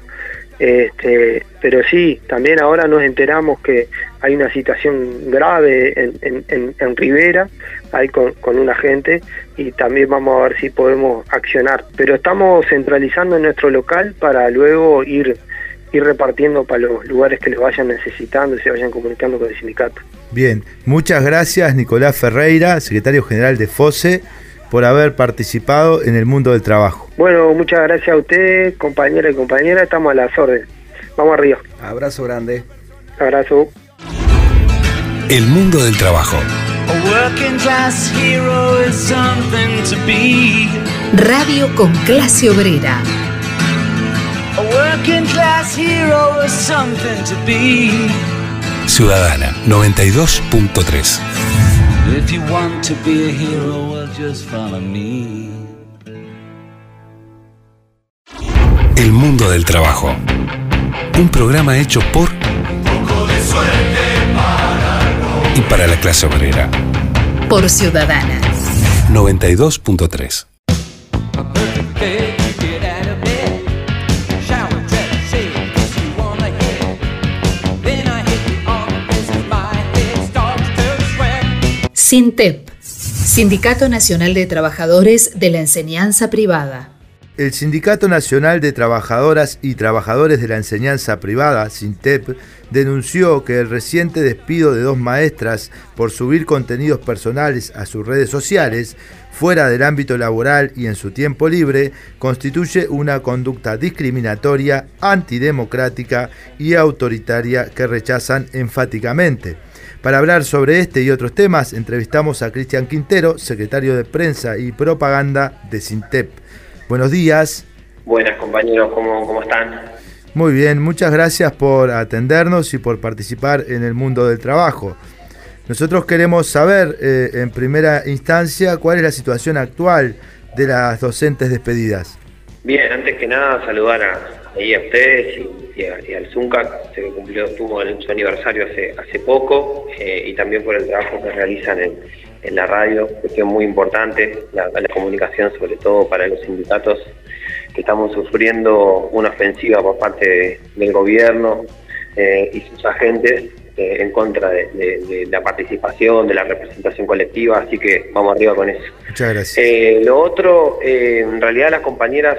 Este, pero sí, también ahora nos enteramos que hay una situación grave en, en, Rivera, ahí con, con una gente, y también vamos a ver si podemos accionar. Pero estamos centralizando en nuestro local para luego ir, ir repartiendo para los lugares que lo vayan necesitando y se vayan comunicando con el sindicato. Bien, muchas gracias Nicolás Ferreira, secretario general de FOSE por haber participado en el mundo del trabajo. Bueno, muchas gracias a usted, compañera y compañera, estamos a las órdenes. Vamos arriba. Abrazo grande. Abrazo. El mundo del trabajo. Radio con clase obrera. Ciudadana 92.3 If you want to be a hero, well, just follow me. El mundo del trabajo. Un programa hecho por y para la clase obrera. Por Ciudadana. 92.3. SINTEP, Sindicato Nacional de Trabajadores de la Enseñanza Privada. El Sindicato Nacional de Trabajadoras y Trabajadores de la Enseñanza Privada, SINTEP, denunció que el reciente despido de dos maestras por subir contenidos personales a sus redes sociales fuera del ámbito laboral y en su tiempo libre, constituye una conducta discriminatoria, antidemocrática y autoritaria que rechazan enfáticamente. Para hablar sobre este y otros temas, entrevistamos a Cristian Quintero, secretario de Prensa y Propaganda de Sintep. Buenos días. Buenas compañeros, ¿cómo, cómo están? Muy bien, muchas gracias por atendernos y por participar en el mundo del trabajo. Nosotros queremos saber eh, en primera instancia cuál es la situación actual de las docentes despedidas. Bien, antes que nada saludar a, ahí a ustedes y, al Zunca, se cumplió, tuvo su aniversario hace, hace poco eh, y también por el trabajo que realizan en, en la radio, cuestión muy importante, la, la, comunicación sobre todo para los sindicatos que estamos sufriendo una ofensiva por parte del gobierno eh, y sus agentes eh, en contra de, la participación, de la representación colectiva, así que vamos arriba con eso. Muchas gracias. Eh, lo otro, en realidad las compañeras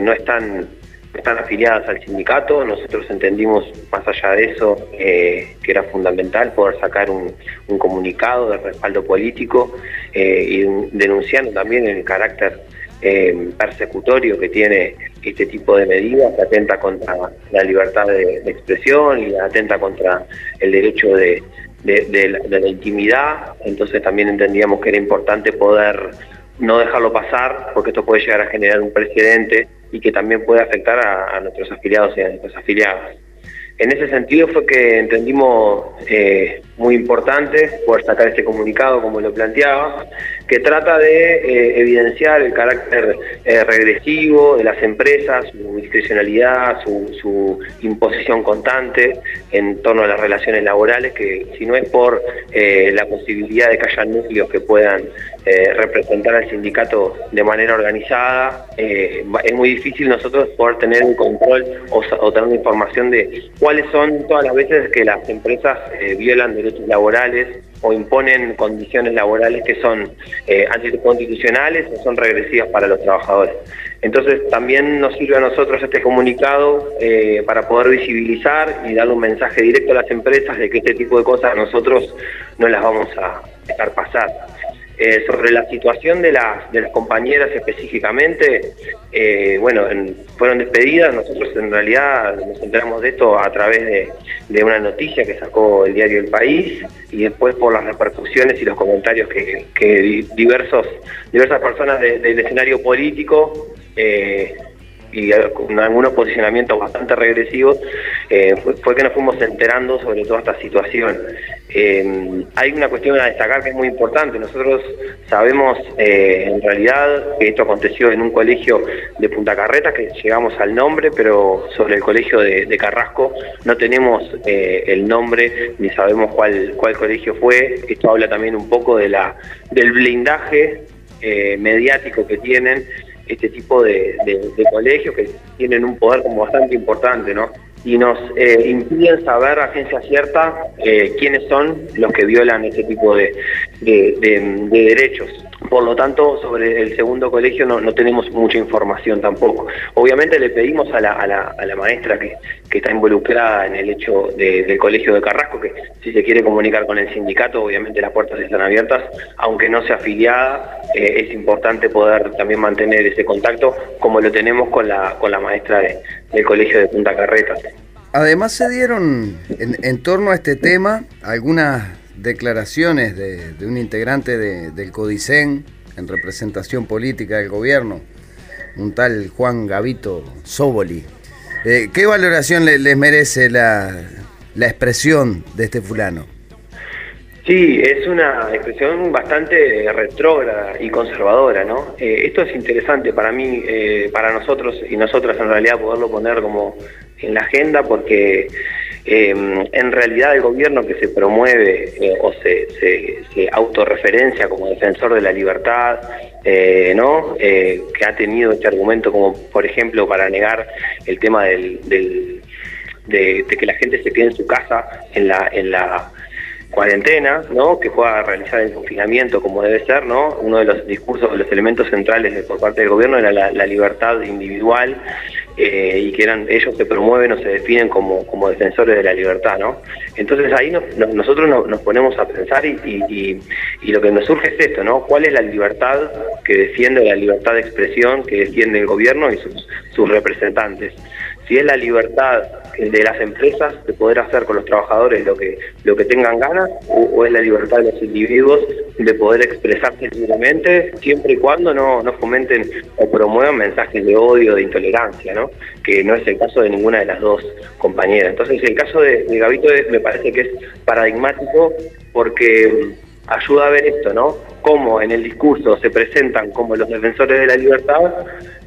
no están están afiliadas al sindicato, nosotros entendimos más allá de eso que era fundamental poder sacar un, comunicado de respaldo político y denunciando también el carácter persecutorio que tiene este tipo de medidas, que atenta contra la libertad de, expresión y atenta contra el derecho de, la, intimidad, entonces también entendíamos que era importante poder no dejarlo pasar, porque esto puede llegar a generar un precedente y que también puede afectar a, nuestros afiliados y a nuestras afiliadas. En ese sentido fue que entendimos eh, muy importante poder sacar este comunicado, como lo planteaba, que trata de eh, evidenciar el carácter eh, regresivo de las empresas, su discrecionalidad, su, imposición constante en torno a las relaciones laborales, que si no es por la posibilidad de que haya núcleos que puedan representar al sindicato de manera organizada, es muy difícil nosotros poder tener un control o, o tener una información de cuáles son todas las veces que las empresas violan derechos laborales o imponen condiciones laborales que son eh, anticonstitucionales o son regresivas para los trabajadores. Entonces también nos sirve a nosotros este comunicado eh, para poder visibilizar y darle un mensaje directo a las empresas de que este tipo de cosas nosotros no las vamos a dejar pasar. Eh, sobre la situación de las, de las compañeras específicamente, eh, bueno, fueron despedidas, nosotros en realidad nos enteramos de esto a través de, una noticia que sacó el diario El País y después por las repercusiones y los comentarios que, diversos, diversas personas del escenario político eh, y con algunos posicionamientos bastante regresivos, eh, fue, que nos fuimos enterando sobre toda esta situación. Eh, hay una cuestión a destacar que es muy importante. Nosotros sabemos eh, en realidad que esto aconteció en un colegio de Punta Carreta, que llegamos al nombre, pero sobre el colegio de, Carrasco no tenemos el nombre ni sabemos cuál, cuál colegio fue. Esto habla también un poco de la, del blindaje mediático que tienen este tipo de, colegios que tienen un poder como bastante importante, ¿no? Y nos eh, impiden saber a ciencia cierta eh, quiénes son los que violan este tipo de, de derechos. Por lo tanto, sobre el segundo colegio no, tenemos mucha información tampoco. Obviamente le pedimos a la, a la, a la maestra que, está involucrada en el hecho del colegio de Carrasco, que si se quiere comunicar con el sindicato, obviamente las puertas están abiertas, aunque no sea afiliada, eh, es importante poder también mantener ese contacto como lo tenemos con la, con la maestra del colegio de Punta Carretas. Además se dieron en, torno a este tema algunas declaraciones de, un integrante del CODICEN en representación política del gobierno, un tal Juan Gavito Soboli. Eh, ¿Qué valoración les merece la, expresión de este fulano? Sí, es una expresión bastante retrógrada y conservadora, ¿no? Eh, esto es interesante para mí, eh, para nosotros y nosotras en realidad poderlo poner como en la agenda porque eh, en realidad el gobierno que se promueve eh, o se, se, autorreferencia como defensor de la libertad, ¿no? que ha tenido este argumento como por ejemplo para negar el tema del, de, de, que la gente se quede en su casa en la, en la cuarentena, ¿no? que pueda realizar el confinamiento como debe ser, ¿no? Uno de los discursos, de los elementos centrales por parte del gobierno era la, libertad individual eh, y que eran ellos se promueven o se definen como, como defensores de la libertad, ¿no? Entonces ahí nosotros nos, ponemos a pensar y, y, lo que nos surge es esto, ¿no? ¿Cuál es la libertad que defiende la libertad de expresión que defiende el gobierno y sus, sus representantes? si es la libertad de las empresas de poder hacer con los trabajadores lo que lo que tengan ganas o, es la libertad de los individuos de poder expresarse libremente siempre y cuando no, no fomenten o promuevan mensajes de odio, de intolerancia, ¿no? que no es el caso de ninguna de las dos compañeras. Entonces el caso de, de Gavito me parece que es paradigmático porque ayuda a ver esto, ¿no? Cómo en el discurso se presentan como los defensores de la libertad,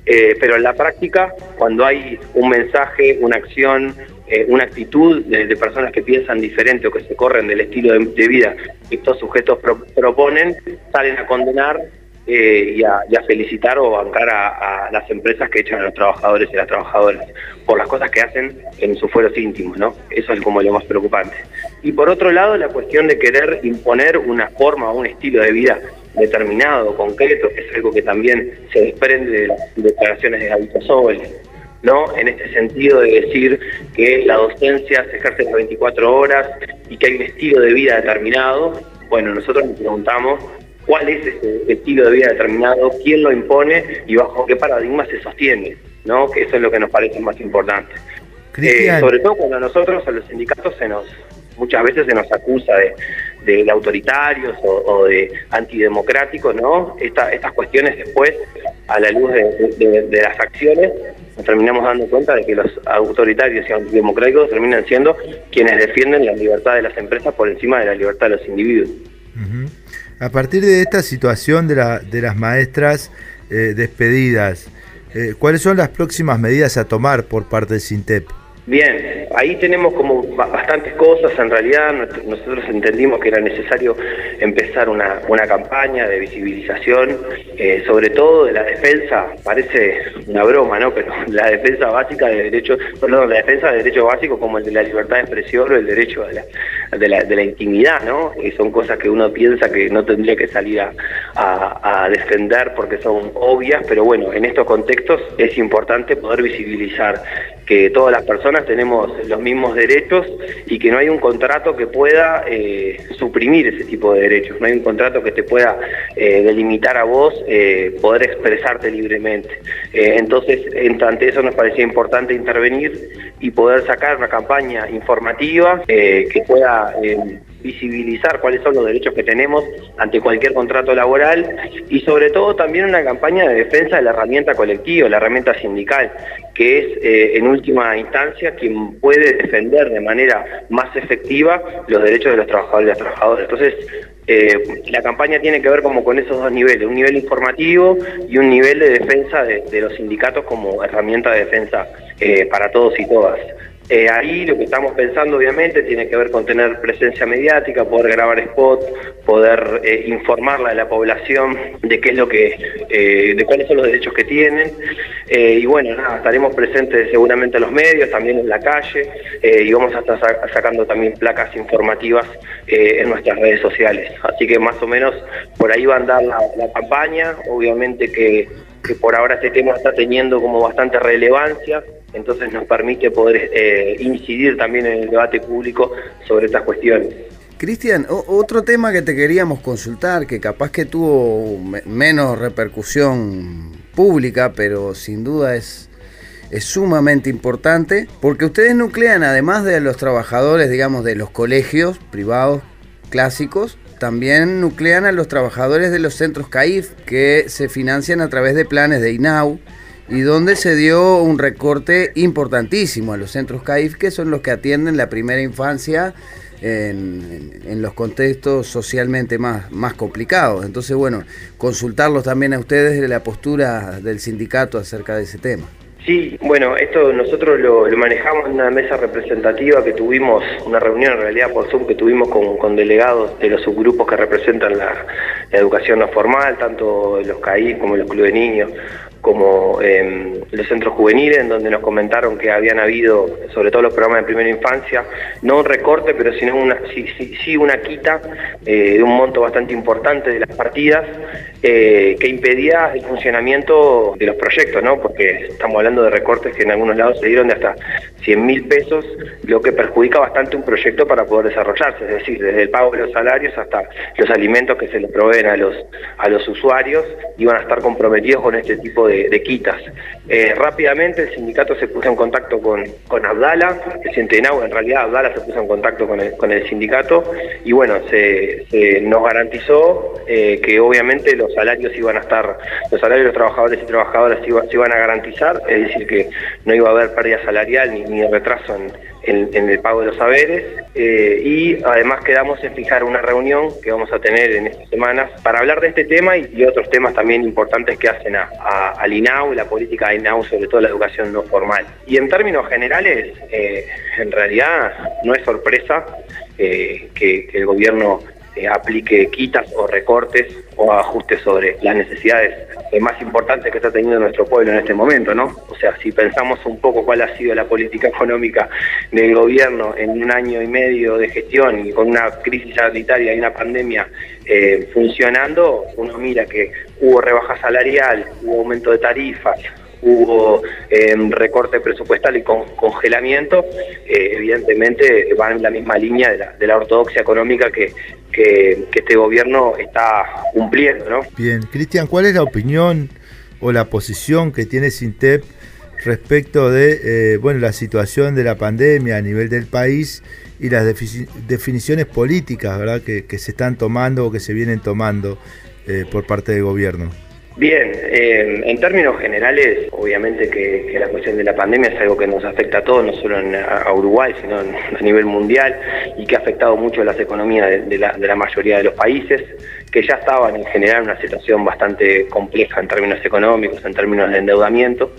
eh, pero en la práctica, cuando hay un mensaje, una acción, eh, una actitud de, personas que piensan diferente o que se corren del estilo de, vida que estos sujetos proponen, salen a condenar eh, y, a, felicitar o bancar a, las empresas que echan a los trabajadores y las trabajadoras por las cosas que hacen en sus fueros íntimos, ¿no? Eso es como lo más preocupante. Y por otro lado, la cuestión de querer imponer una forma o un estilo de vida determinado, concreto, que es algo que también se desprende de las declaraciones de Gavito Sobel, ¿no? En este sentido de decir que la docencia se ejerce las 24 horas y que hay un estilo de vida determinado, bueno, nosotros nos preguntamos cuál es ese estilo de vida determinado, quién lo impone y bajo qué paradigma se sostiene, ¿no? Que eso es lo que nos parece más importante. Eh, sobre todo cuando a nosotros, a los sindicatos, se nos muchas veces se nos acusa de, de autoritarios o, de antidemocráticos, ¿no? estas cuestiones después, a la luz de, las acciones, nos terminamos dando cuenta de que los autoritarios y antidemocráticos terminan siendo quienes defienden la libertad de las empresas por encima de la libertad de los individuos. A partir de esta situación de, la, de las maestras eh, despedidas, eh, ¿cuáles son las próximas medidas a tomar por parte del SINTEP? Bien, ahí tenemos como bastantes cosas. En realidad nosotros entendimos que era necesario empezar una, campaña de visibilización, eh, sobre todo de la defensa, parece una broma, ¿no? Pero la defensa básica de derechos, perdón, la defensa de derechos básicos como el de la libertad de expresión o el derecho de la, de la, intimidad, ¿no? Y son cosas que uno piensa que no tendría que salir a, a defender porque son obvias, pero bueno, en estos contextos es importante poder visibilizar que todas las personas tenemos los mismos derechos y que no hay un contrato que pueda eh, suprimir ese tipo de derechos, no hay un contrato que te pueda eh, delimitar a vos eh, poder expresarte libremente. entonces, ante eso nos parecía importante intervenir y poder sacar una campaña informativa que pueda visibilizar cuáles son los derechos que tenemos ante cualquier contrato laboral y sobre todo también una campaña de defensa de la herramienta colectiva, la herramienta sindical, que es eh, en última instancia quien puede defender de manera más efectiva los derechos de los trabajadores y las trabajadoras. Entonces, eh, la campaña tiene que ver como con esos dos niveles, un nivel informativo y un nivel de defensa de, los sindicatos como herramienta de defensa eh, para todos y todas. Eh, ahí lo que estamos pensando obviamente tiene que ver con tener presencia mediática, poder grabar spots, poder eh, informarla a la población de qué es lo que, eh, de cuáles son los derechos que tienen. y bueno, nada, estaremos presentes seguramente en los medios, también en la calle, y vamos a estar sacando también placas informativas en nuestras redes sociales. Así que más o menos por ahí va a andar la, campaña, obviamente que por ahora este tema está teniendo como bastante relevancia entonces nos permite poder eh, incidir también en el debate público sobre estas cuestiones. Cristian, otro tema que te queríamos consultar, que capaz que tuvo menos repercusión pública, pero sin duda es, es sumamente importante, porque ustedes nuclean, además de los trabajadores, digamos, de los colegios privados clásicos, también nuclean a los trabajadores de los centros CAIF, que se financian a través de planes de INAU y donde se dio un recorte importantísimo a los centros CAIF, que son los que atienden la primera infancia en, los contextos socialmente más, más complicados. Entonces, bueno, consultarlos también a ustedes de la postura del sindicato acerca de ese tema. Sí, bueno, esto nosotros lo, manejamos en una mesa representativa que tuvimos, una reunión en realidad por Zoom que tuvimos con, delegados de los subgrupos que representan la, educación no formal, tanto los CAIF como los clubes de niños, como eh, los centros juveniles, en donde nos comentaron que habían habido, sobre todo los programas de primera infancia, no un recorte, pero sino una, sí, sí, una quita eh, de un monto bastante importante de las partidas eh, que impedía el funcionamiento de los proyectos, ¿no? porque estamos hablando de recortes que en algunos lados se dieron de hasta 100 mil pesos, lo que perjudica bastante un proyecto para poder desarrollarse, es decir, desde el pago de los salarios hasta los alimentos que se les proveen a los, a los usuarios, iban a estar comprometidos con este tipo de, quitas. Eh, rápidamente el sindicato se puso en contacto con, con Abdala, el Centenau, en realidad Abdala se puso en contacto con el, con el sindicato y bueno, se, nos garantizó eh, que obviamente los salarios iban a estar, los salarios de los trabajadores y trabajadoras se, iban a garantizar, es decir, que no iba a haber pérdida salarial ni, ni retraso en, en, el pago de los saberes eh, y además quedamos en fijar una reunión que vamos a tener en estas semanas para hablar de este tema y, otros temas también importantes que hacen a, al INAU, la política de INAU, sobre todo la educación no formal. Y en términos generales, eh, en realidad no es sorpresa eh, que el gobierno aplique quitas o recortes o ajustes sobre las necesidades más importantes que está teniendo nuestro pueblo en este momento, ¿no? O sea, si pensamos un poco cuál ha sido la política económica del gobierno en un año y medio de gestión y con una crisis sanitaria y una pandemia eh, funcionando, uno mira que hubo rebaja salarial, hubo aumento de tarifas, hubo em, recorte presupuestal y congelamiento, eh, evidentemente van en la misma línea de la, ortodoxia económica que, que, este gobierno está cumpliendo. ¿no? Bien, Cristian, ¿cuál es la opinión o la posición que tiene Sintep respecto de eh, bueno, la situación de la pandemia a nivel del país y las definiciones políticas ¿verdad? Que, se están tomando o que se vienen tomando eh, por parte del gobierno? Bien, eh, en términos generales, obviamente que, la cuestión de la pandemia es algo que nos afecta a todos, no solo a Uruguay, sino a nivel mundial, y que ha afectado mucho a las economías de, la, mayoría de los países, que ya estaban en general en una situación bastante compleja en términos económicos, en términos de endeudamiento.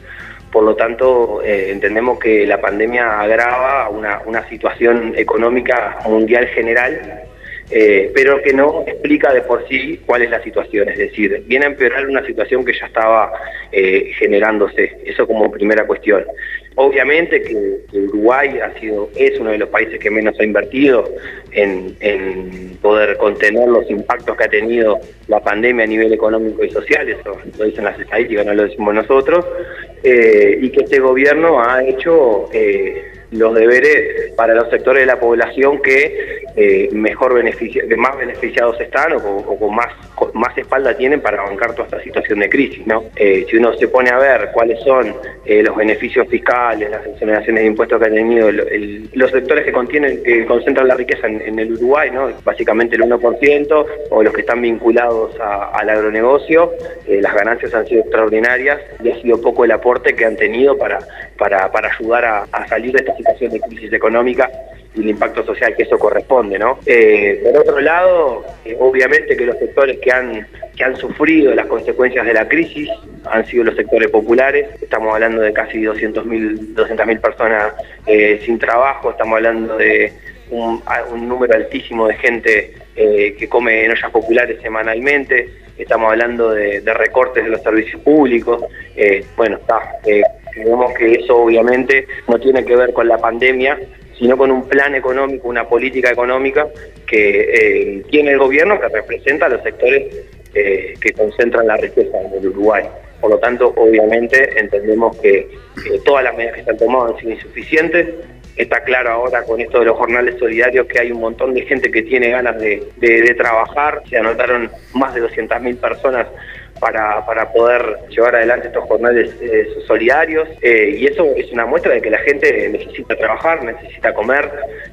Por lo tanto, eh, entendemos que la pandemia agrava una situación económica mundial general eh, pero que no explica de por sí cuál es la situación, es decir, viene a empeorar una situación que ya estaba eh, generándose, eso como primera cuestión. Obviamente que, Uruguay ha sido, es uno de los países que menos ha invertido en, poder contener los impactos que ha tenido la pandemia a nivel económico y social, eso lo dicen las estadísticas, no lo decimos nosotros, eh, y que este gobierno ha hecho los deberes para los sectores de la población que eh, mejor beneficia, más beneficiados están o, con más más espalda tienen para bancar toda esta situación de crisis. ¿no? Eh, si uno se pone a ver cuáles son eh, los beneficios fiscales, las exoneraciones de impuestos que han tenido los sectores que contienen, que concentran la riqueza en, el Uruguay, ¿no? básicamente el 1%, o los que están vinculados al agronegocio, las ganancias han sido extraordinarias y ha sido poco el aporte que han tenido para, para, para ayudar a salir de esta situación de crisis económica y el impacto social que eso corresponde, ¿no? Eh, por otro lado, eh, obviamente que los sectores que han, que han sufrido las consecuencias de la crisis han sido los sectores populares, estamos hablando de casi 200.000 200 personas eh, sin trabajo, estamos hablando de un, número altísimo de gente que come en ollas populares semanalmente, estamos hablando de, de recortes de los servicios públicos, bueno, está, creemos que eso obviamente no tiene que ver con la pandemia, sino con un plan económico, una política económica que eh, tiene el gobierno que representa a los sectores eh, que concentran la riqueza en el Uruguay. Por lo tanto, obviamente entendemos que todas las medidas que se han tomado han sido insuficientes. Está claro ahora con esto de los jornales solidarios que hay un montón de gente que tiene ganas de, de trabajar. Se anotaron más de 200.000 personas para, para poder llevar adelante estos jornales eh, solidarios eh, y eso es una muestra de que la gente necesita trabajar, necesita comer,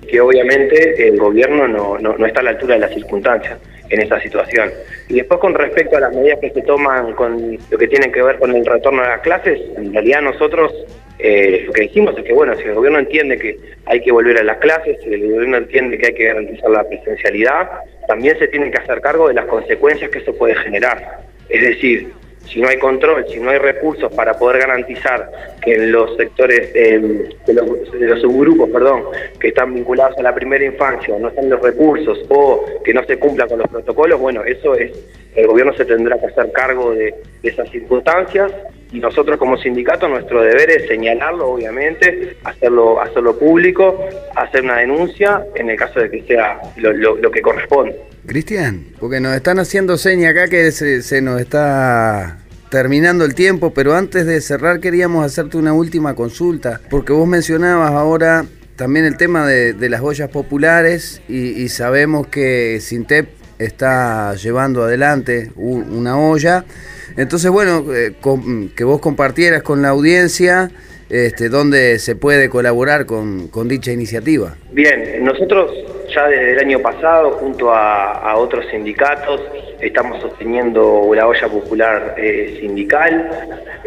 que obviamente el gobierno no, no, está a la altura de las circunstancias en esa situación. Y después con respecto a las medidas que se toman con lo que tiene que ver con el retorno a las clases, en realidad nosotros eh, lo que decimos es que, bueno, si el gobierno entiende que hay que volver a las clases, si el gobierno entiende que hay que garantizar la presencialidad, también se tiene que hacer cargo de las consecuencias que eso puede generar. Es decir, si no hay control, si no hay recursos para poder garantizar que en los sectores de, los, subgrupos, perdón, que están vinculados a la primera infancia no están los recursos o que no se cumplan con los protocolos, bueno, eso es, el gobierno se tendrá que hacer cargo de, esas circunstancias y nosotros como sindicato nuestro deber es señalarlo, obviamente, hacerlo, hacerlo público, hacer una denuncia en el caso de que sea lo que corresponde. Cristian, porque nos están haciendo seña acá que se, nos está terminando el tiempo, pero antes de cerrar queríamos hacerte una última consulta, porque vos mencionabas ahora también el tema de, las ollas populares y, sabemos que Sintep está llevando adelante una olla. Entonces, bueno, eh, que vos compartieras con la audiencia este, dónde se puede colaborar con, con dicha iniciativa. Bien, nosotros ya desde el año pasado, junto a, otros sindicatos, estamos sosteniendo la olla popular eh, sindical,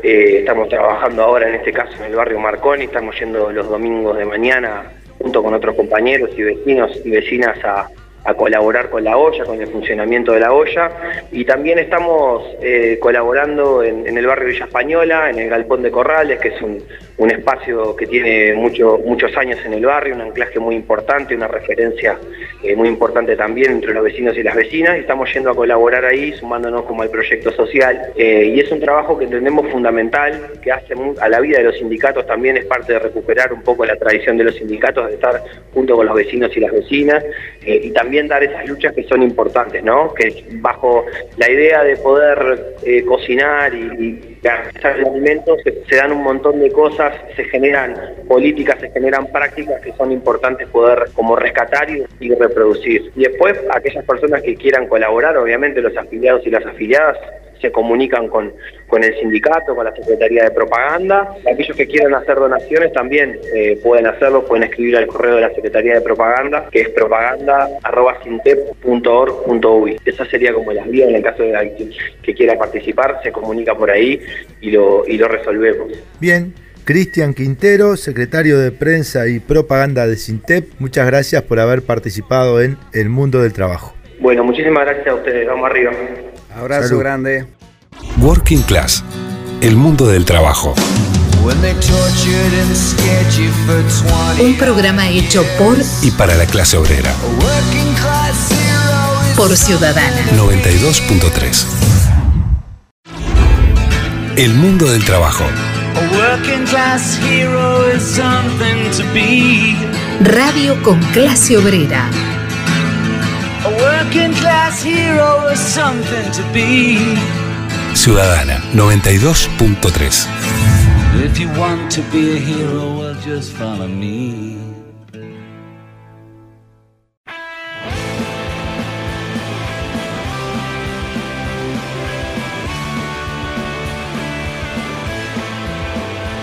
eh, estamos trabajando ahora en este caso en el barrio Marconi, estamos yendo los domingos de mañana junto con otros compañeros y vecinos y vecinas a, a colaborar con la olla, con el funcionamiento de la olla. Y también estamos eh, colaborando en, el barrio Villa Española, en el Galpón de Corrales, que es un, un espacio que tiene mucho, muchos años en el barrio, un anclaje muy importante, una referencia eh, muy importante también entre los vecinos y las vecinas. Y estamos yendo a colaborar ahí, sumándonos como al proyecto social. Eh, y es un trabajo que entendemos fundamental, que hace a la vida de los sindicatos también es parte de recuperar un poco la tradición de los sindicatos, de estar junto con los vecinos y las vecinas. Y también dar esas luchas que son importantes, ¿no? Que bajo la idea de poder eh, cocinar y, garantizar el alimento se, dan un montón de cosas, se generan políticas, se generan prácticas que son importantes poder como rescatar y reproducir. Y después aquellas personas que quieran colaborar, obviamente los afiliados y las afiliadas se comunican con, con el sindicato, con la Secretaría de Propaganda. Aquellos que quieran hacer donaciones también eh, pueden hacerlo, pueden escribir al correo de la Secretaría de Propaganda, que es propaganda.sintep.org.uy. Esa sería como la vía en el caso de alguien que quiera participar, se comunica por ahí y lo, y lo resolvemos. Bien. Cristian Quintero, secretario de Prensa y Propaganda de Sintep, muchas gracias por haber participado en El Mundo del Trabajo. Bueno, muchísimas gracias a ustedes. Vamos arriba. Abrazo Salud. grande. Working Class, el mundo del trabajo. Un programa hecho por y para la clase obrera. Por Ciudadana. 92.3. El mundo del trabajo. Radio con clase obrera. A working class hero is something to be. Ciudadana 92.3. If you want to be a hero, well just follow me.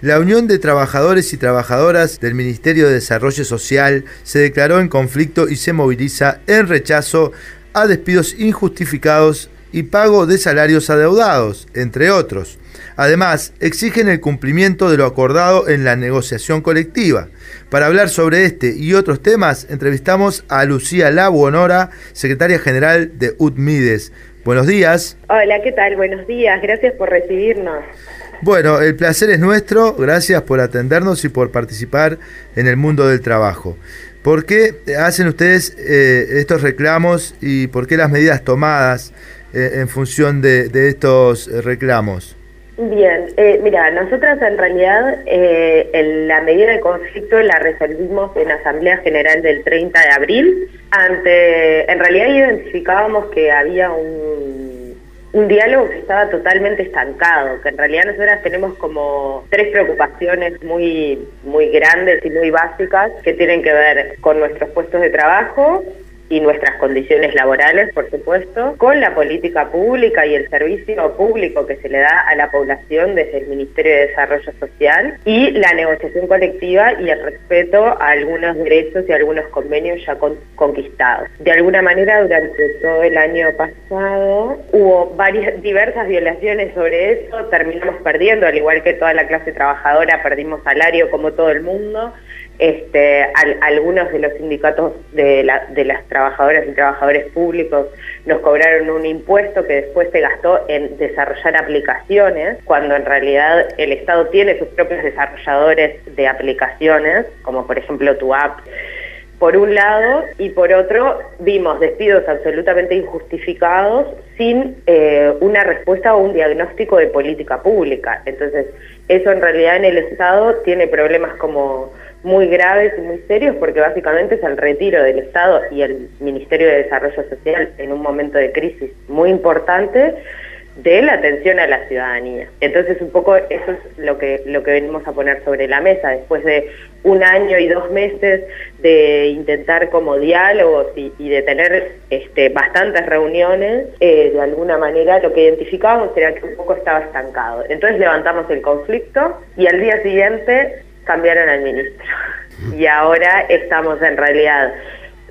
La Unión de Trabajadores y Trabajadoras del Ministerio de Desarrollo Social se declaró en conflicto y se moviliza en rechazo a despidos injustificados y pago de salarios adeudados, entre otros. Además, exigen el cumplimiento de lo acordado en la negociación colectiva. Para hablar sobre este y otros temas, entrevistamos a Lucía Labuonora, secretaria general de UTMIDES. Buenos días. Hola, ¿qué tal? Buenos días. Gracias por recibirnos. Bueno, el placer es nuestro. Gracias por atendernos y por participar en el mundo del trabajo. ¿Por qué hacen ustedes eh, estos reclamos y por qué las medidas tomadas eh, en función de, estos reclamos? Bien, eh, mira, nosotras en realidad eh, la medida de conflicto la resolvimos en Asamblea General del 30 de abril. Ante, en realidad identificábamos que había un un diálogo que estaba totalmente estancado, que en realidad nosotras tenemos como tres preocupaciones muy, muy grandes y muy básicas que tienen que ver con nuestros puestos de trabajo, y nuestras condiciones laborales, por supuesto, con la política pública y el servicio público que se le da a la población desde el Ministerio de Desarrollo Social y la negociación colectiva y el respeto a algunos derechos y algunos convenios ya con, conquistados. De alguna manera, durante todo el año pasado hubo varias diversas violaciones sobre eso, terminamos perdiendo, al igual que toda la clase trabajadora, perdimos salario como todo el mundo, este, al, algunos de los sindicatos de, la, de las trabajadoras y trabajadores públicos nos cobraron un impuesto que después se gastó en desarrollar aplicaciones, cuando en realidad el Estado tiene sus propios desarrolladores de aplicaciones, como por ejemplo tu app, por un lado, y por otro vimos despidos absolutamente injustificados sin eh, una respuesta o un diagnóstico de política pública. Entonces, eso en realidad en el Estado tiene problemas como muy graves y muy serios porque básicamente es el retiro del Estado y el Ministerio de Desarrollo Social en un momento de crisis muy importante de la atención a la ciudadanía. Entonces un poco eso es lo que, lo que venimos a poner sobre la mesa después de un año y dos meses de intentar como diálogos y, y de tener este, bastantes reuniones, eh, de alguna manera lo que identificábamos era que un poco estaba estancado. Entonces levantamos el conflicto y al día siguiente cambiaron al ministro. Y ahora estamos en realidad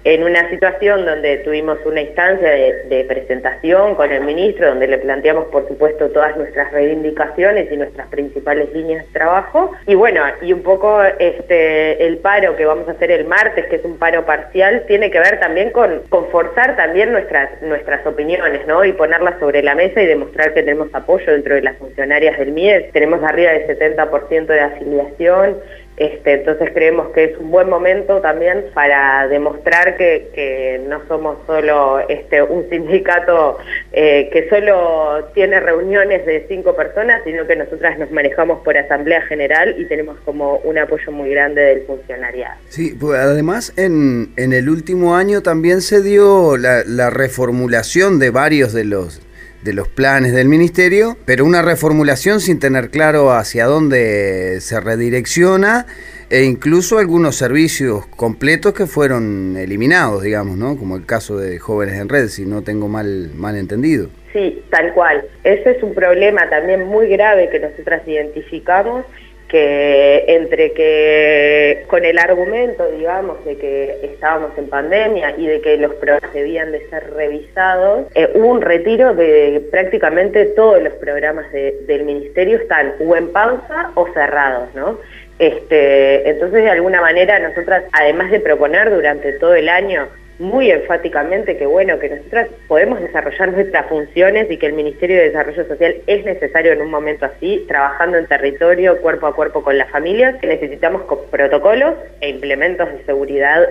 en una situación donde tuvimos una instancia de, presentación con el ministro, donde le planteamos, por supuesto, todas nuestras reivindicaciones y nuestras principales líneas de trabajo. Y bueno, y un poco este el paro que vamos a hacer el martes, que es un paro parcial, tiene que ver también con, forzar también nuestras, nuestras opiniones, ¿no? Y ponerlas sobre la mesa y demostrar que tenemos apoyo dentro de las funcionarias del MIES. Tenemos arriba del 70% de afiliación este, entonces creemos que es un buen momento también para demostrar que, no somos solo este, un sindicato eh, que solo tiene reuniones de cinco personas, sino que nosotras nos manejamos por asamblea general y tenemos como un apoyo muy grande del funcionariado. Sí, pues además en, en el último año también se dio la, la reformulación de varios de los de los planes del ministerio, pero una reformulación sin tener claro hacia dónde se redirecciona e incluso algunos servicios completos que fueron eliminados, digamos, ¿no? Como el caso de Jóvenes en Red, si no tengo mal, mal entendido. Sí, tal cual. Ese es un problema también muy grave que nosotras identificamos que entre que con el argumento, digamos, de que estábamos en pandemia y de que los programas debían de ser revisados, eh, hubo un retiro de prácticamente todos los programas del ministerio están o en pausa o cerrados, ¿no? Este, entonces, de alguna manera, nosotras, además de proponer durante todo el año muy enfáticamente que bueno, que nosotras podemos desarrollar nuestras funciones y que el Ministerio de Desarrollo Social es necesario en un momento así, trabajando en territorio, cuerpo a cuerpo con las familias, que necesitamos protocolos e implementos de seguridad.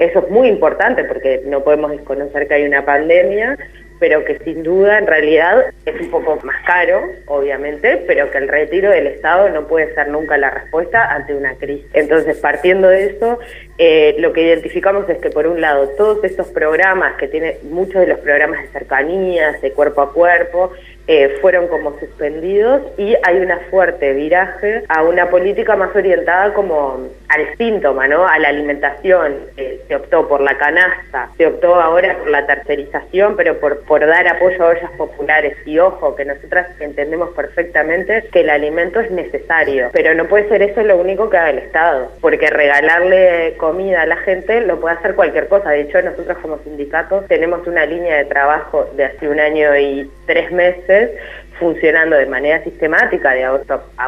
Eso es muy importante porque no podemos desconocer que hay una pandemia, pero que sin duda en realidad es un poco más caro, obviamente, pero que el retiro del Estado no puede ser nunca la respuesta ante una crisis. Entonces, partiendo de eso, eh, lo que identificamos es que por un lado todos estos programas que tienen muchos de los programas de cercanías, de cuerpo a cuerpo, eh, fueron como suspendidos y hay una fuerte viraje a una política más orientada como al síntoma, ¿no? A la alimentación. Eh, se optó por la canasta, se optó ahora por la tercerización, pero por, por dar apoyo a ollas populares. Y ojo, que nosotras entendemos perfectamente que el alimento es necesario, pero no puede ser eso lo único que haga el Estado, porque regalarle comida a la gente lo puede hacer cualquier cosa. De hecho, nosotros como sindicato tenemos una línea de trabajo de hace un año y tres meses funcionando de manera sistemática de a,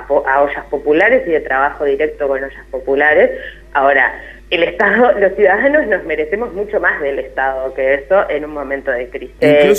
ollas populares y de trabajo directo con ollas populares. Ahora, el Estado, los ciudadanos nos merecemos mucho más del Estado que eso en un momento de crisis.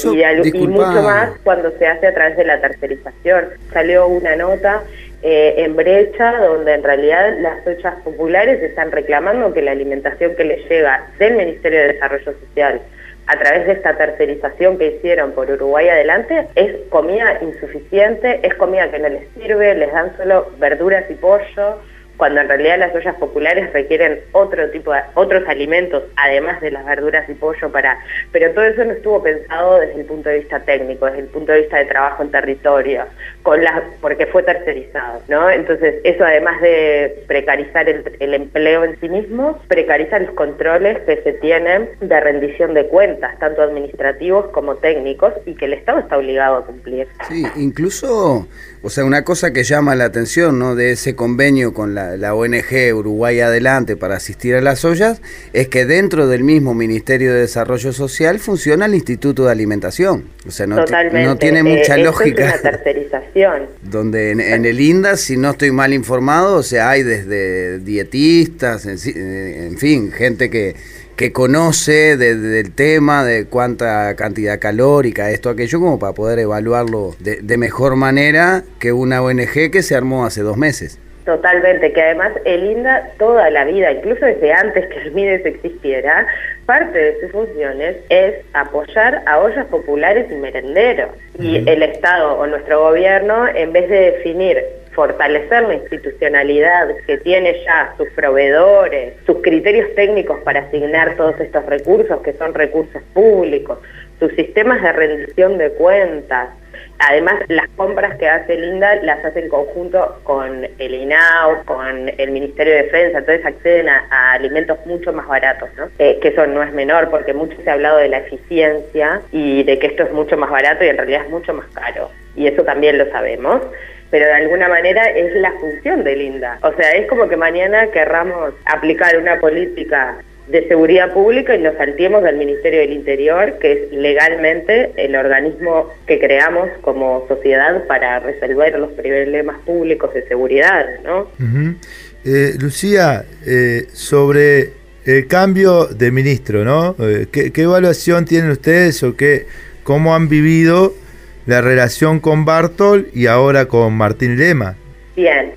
y, mucho más cuando se hace a través de la tercerización. Salió una nota eh, en brecha donde en realidad las ollas populares están reclamando que la alimentación que les llega del Ministerio de Desarrollo Social a través de esta tercerización que hicieron por Uruguay adelante, es comida insuficiente, es comida que no les sirve, les dan solo verduras y pollo, cuando en realidad las ollas populares requieren otro tipo de, otros alimentos, además de las verduras y pollo para, pero todo eso no estuvo pensado desde el punto de vista técnico, desde el punto de vista de trabajo en territorio, con las, porque fue tercerizado, ¿no? Entonces, eso además de precarizar el, el empleo en sí mismo, precariza los controles que se tienen de rendición de cuentas, tanto administrativos como técnicos, y que el Estado está obligado a cumplir. Sí, incluso o sea, una cosa que llama la atención ¿no? de ese convenio con la, ONG Uruguay Adelante para asistir a las ollas es que dentro del mismo Ministerio de Desarrollo Social funciona el Instituto de Alimentación. O sea, no, no tiene mucha eh, lógica. Es una tercerización. Donde en, el INDA, si no estoy mal informado, o sea, hay desde dietistas, en fin, gente que que conoce del tema, de cuánta cantidad calórica, esto, aquello, como para poder evaluarlo de, mejor manera que una ONG que se armó hace dos meses. Totalmente, que además el INDA toda la vida, incluso desde antes que el MIDES existiera, parte de sus funciones es apoyar a ollas populares y merenderos. Y el Estado o nuestro gobierno, en vez de definir fortalecer la institucionalidad que tiene ya sus proveedores, sus criterios técnicos para asignar todos estos recursos, que son recursos públicos, sus sistemas de rendición de cuentas. Además, las compras que hace Linda las hace en conjunto con el INAO, con el Ministerio de Defensa, entonces acceden a, alimentos mucho más baratos, ¿no? Eh, que eso no es menor, porque mucho se ha hablado de la eficiencia y de que esto es mucho más barato y en realidad es mucho más caro. Y eso también lo sabemos pero de alguna manera es la función de Linda. O sea, es como que mañana querramos aplicar una política de seguridad pública y nos saltemos del Ministerio del Interior, que es legalmente el organismo que creamos como sociedad para resolver los problemas públicos de seguridad, ¿no? Eh, Lucía, eh, sobre el cambio de ministro, ¿no? Eh, ¿Qué, evaluación tienen ustedes o qué, cómo han vivido la relación con Bartol y ahora con Martín Lema? Bien,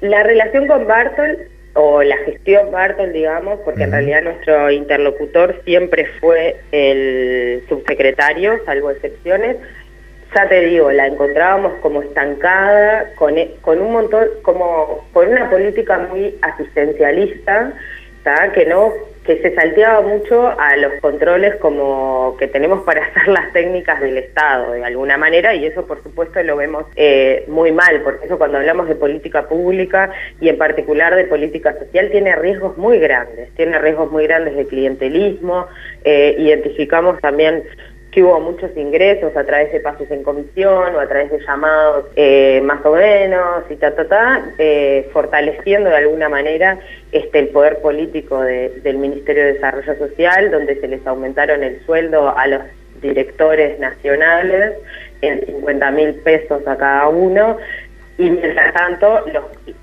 la relación con Bartol o la gestión Bartol, digamos, porque en realidad nuestro interlocutor siempre fue el subsecretario, salvo excepciones, ya te digo, la encontrábamos como estancada, con, e, con un montón, como con una política muy asistencialista, que no que se salteaba mucho a los controles como que tenemos para hacer las técnicas del Estado de alguna manera y eso por supuesto lo vemos eh, muy mal, porque eso cuando hablamos de política pública y en particular de política social tiene riesgos muy grandes, tiene riesgos muy grandes de clientelismo, eh, identificamos también hubo muchos ingresos a través de pasos en comisión o a través de llamados eh, más o menos y ta, ta, ta, eh, fortaleciendo de alguna manera este, el poder político del Ministerio de Desarrollo Social, donde se les aumentaron el sueldo a los directores nacionales en 50 mil pesos a cada uno y mientras tanto,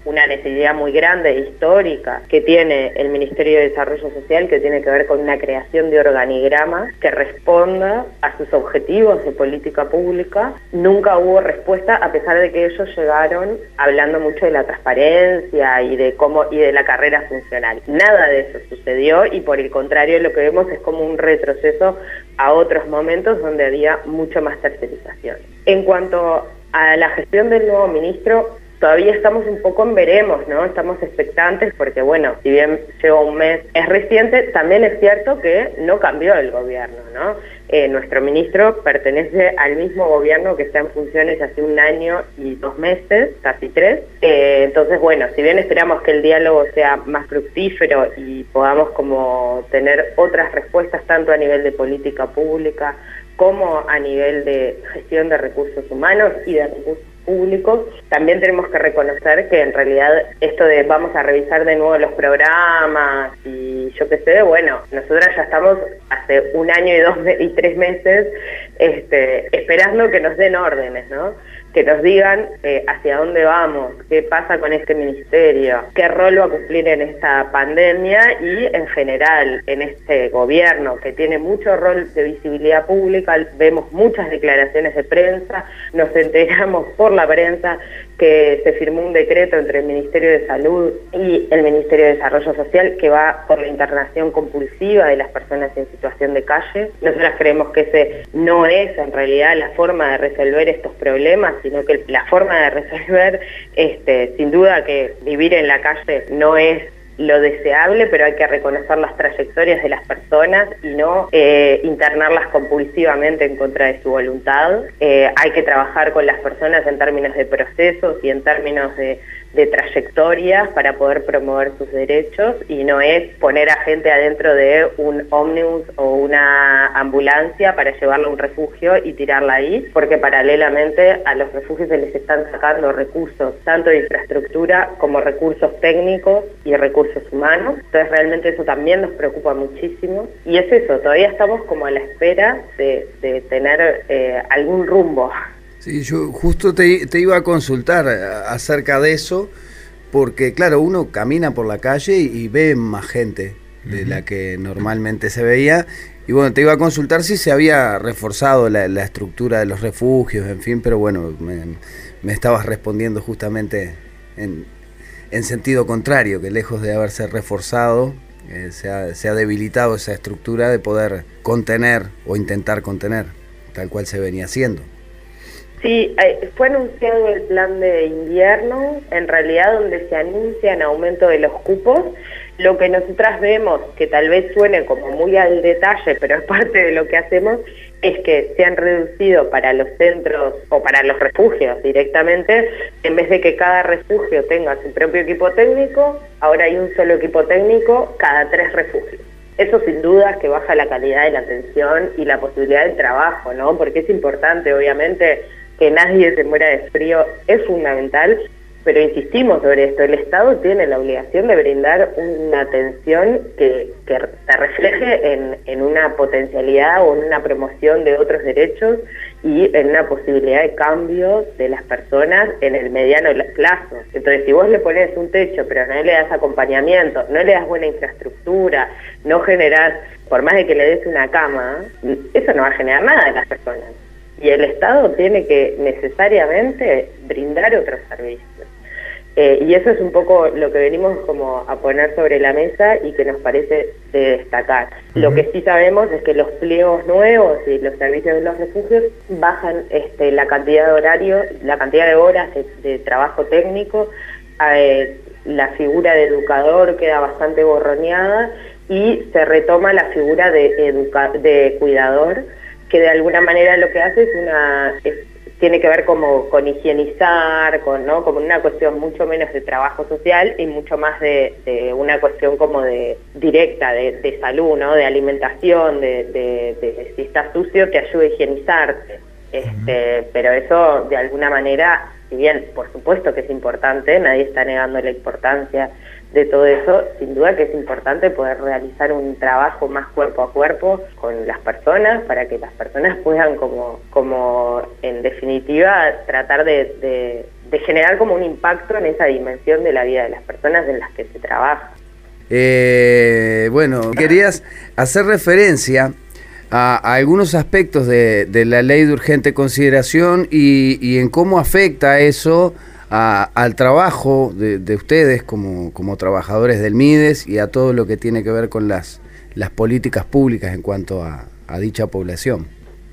una necesidad muy grande, histórica, que tiene el Ministerio de Desarrollo Social, que tiene que ver con una creación de organigrama que responda a sus objetivos de política pública, nunca hubo respuesta, a pesar de que ellos llegaron hablando mucho de la transparencia y de cómo y de la carrera funcional. Nada de eso sucedió y por el contrario lo que vemos es como un retroceso a otros momentos donde había mucho más tercerización. En cuanto a la gestión del nuevo ministro todavía estamos un poco en veremos, ¿no? Estamos expectantes porque, bueno, si bien lleva un mes, es reciente, también es cierto que no cambió el gobierno, ¿no? Eh, nuestro ministro pertenece al mismo gobierno que está en funciones hace un año y dos meses, casi tres. Eh, entonces, bueno, si bien esperamos que el diálogo sea más fructífero y podamos como tener otras respuestas tanto a nivel de política pública como a nivel de gestión de recursos humanos y de recursos públicos, también tenemos que reconocer que en realidad esto de vamos a revisar de nuevo los programas y yo qué sé, bueno, nosotras ya estamos hace un año y dos y tres meses este, esperando que nos den órdenes, ¿no? Que nos digan eh, hacia dónde vamos, qué pasa con este ministerio, qué rol va a cumplir en esta pandemia y en general en este gobierno que tiene mucho rol de visibilidad pública, vemos muchas declaraciones de prensa, nos enteramos por la prensa que se firmó un decreto entre el Ministerio de Salud y el Ministerio de Desarrollo Social que va por la internación compulsiva de las personas en situación de calle. Nosotras creemos que ese no es en realidad la forma de resolver estos problemas, sino que la forma de resolver, este, sin duda que vivir en la calle no es lo deseable, pero hay que reconocer las trayectorias de las personas y no eh, internarlas compulsivamente en contra de su voluntad. Eh, hay que trabajar con las personas en términos de procesos y en términos de de trayectorias para poder promover sus derechos y no es poner a gente adentro de un ómnibus o una ambulancia para llevarla a un refugio y tirarla ahí, porque paralelamente a los refugios se les están sacando recursos, tanto de infraestructura como recursos técnicos y recursos humanos. Entonces realmente eso también nos preocupa muchísimo. Y es eso, todavía estamos como a la espera de, tener eh, algún rumbo. Sí, yo justo te, iba a consultar acerca de eso, porque claro, uno camina por la calle y, ve más gente de la que normalmente se veía. Y bueno, te iba a consultar si se había reforzado la, estructura de los refugios, en fin, pero bueno, me, estabas respondiendo justamente en, sentido contrario, que lejos de haberse reforzado, eh, se, ha, se ha debilitado esa estructura de poder contener o intentar contener, tal cual se venía haciendo. Sí, eh, fue anunciado el plan de invierno, en realidad donde se anuncia un aumento de los cupos. Lo que nosotras vemos, que tal vez suene como muy al detalle, pero es parte de lo que hacemos, es que se han reducido para los centros o para los refugios directamente, en vez de que cada refugio tenga su propio equipo técnico, ahora hay un solo equipo técnico cada tres refugios. Eso sin duda que baja la calidad de la atención y la posibilidad del trabajo, ¿no? Porque es importante, obviamente, que nadie se muera de frío es fundamental, pero insistimos sobre esto, el Estado tiene la obligación de brindar una atención que, que se refleje en, en, una potencialidad o en una promoción de otros derechos y en una posibilidad de cambio de las personas en el mediano plazo. Entonces, si vos le pones un techo, pero no le das acompañamiento, no le das buena infraestructura, no generás, por más de que le des una cama, eso no va a generar nada de las personas. Y el Estado tiene que necesariamente brindar otros servicios. Eh, y eso es un poco lo que venimos como a poner sobre la mesa y que nos parece de destacar. Lo que sí sabemos es que los pliegos nuevos y los servicios de los refugios bajan este, la cantidad de horario, la cantidad de horas de, trabajo técnico, eh, la figura de educador queda bastante borroneada y se retoma la figura de, de cuidador, que de alguna manera lo que hace es una tiene que ver como con higienizar, con ¿no? como una cuestión mucho menos de trabajo social y mucho más de, una cuestión como de directa de, salud, ¿no? de alimentación, de, si estás sucio te ayuda a higienizarte. Este, pero eso de alguna manera, si bien por supuesto que es importante, nadie está negando la importancia de todo eso, sin duda que es importante poder realizar un trabajo más cuerpo a cuerpo con las personas para que las personas puedan como, como en definitiva tratar de, generar como un impacto en esa dimensión de la vida de las personas en las que se trabaja. Eh, bueno, querías hacer referencia a, algunos aspectos de, la ley de urgente consideración y, y en cómo afecta eso al trabajo de, ustedes como, como, trabajadores del MIDES y a todo lo que tiene que ver con las, las políticas públicas en cuanto a, dicha población.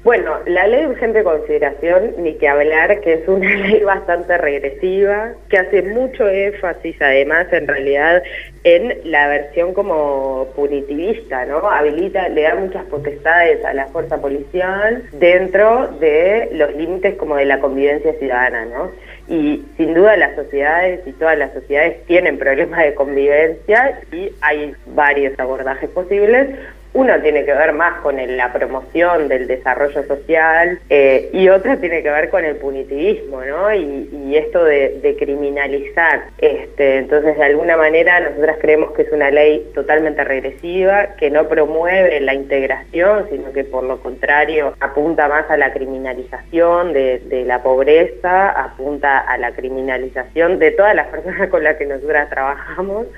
Bueno, la ley de urgente consideración, ni que hablar, que es una ley bastante regresiva, que hace mucho énfasis además en realidad en la versión como punitivista, ¿no? Habilita, le da muchas potestades a la fuerza policial dentro de los límites como de la convivencia ciudadana, ¿no? y sin duda las sociedades y todas las sociedades tienen problemas de convivencia y hay varios abordajes posibles. Uno tiene que ver más con la promoción del desarrollo social eh, y otro tiene que ver con el punitivismo, ¿no? Y, esto de, criminalizar. Este, entonces, de alguna manera, nosotras creemos que es una ley totalmente regresiva, que no promueve la integración, sino que por lo contrario apunta más a la criminalización de, de la pobreza, apunta a la criminalización de todas las personas con las que nosotras trabajamos.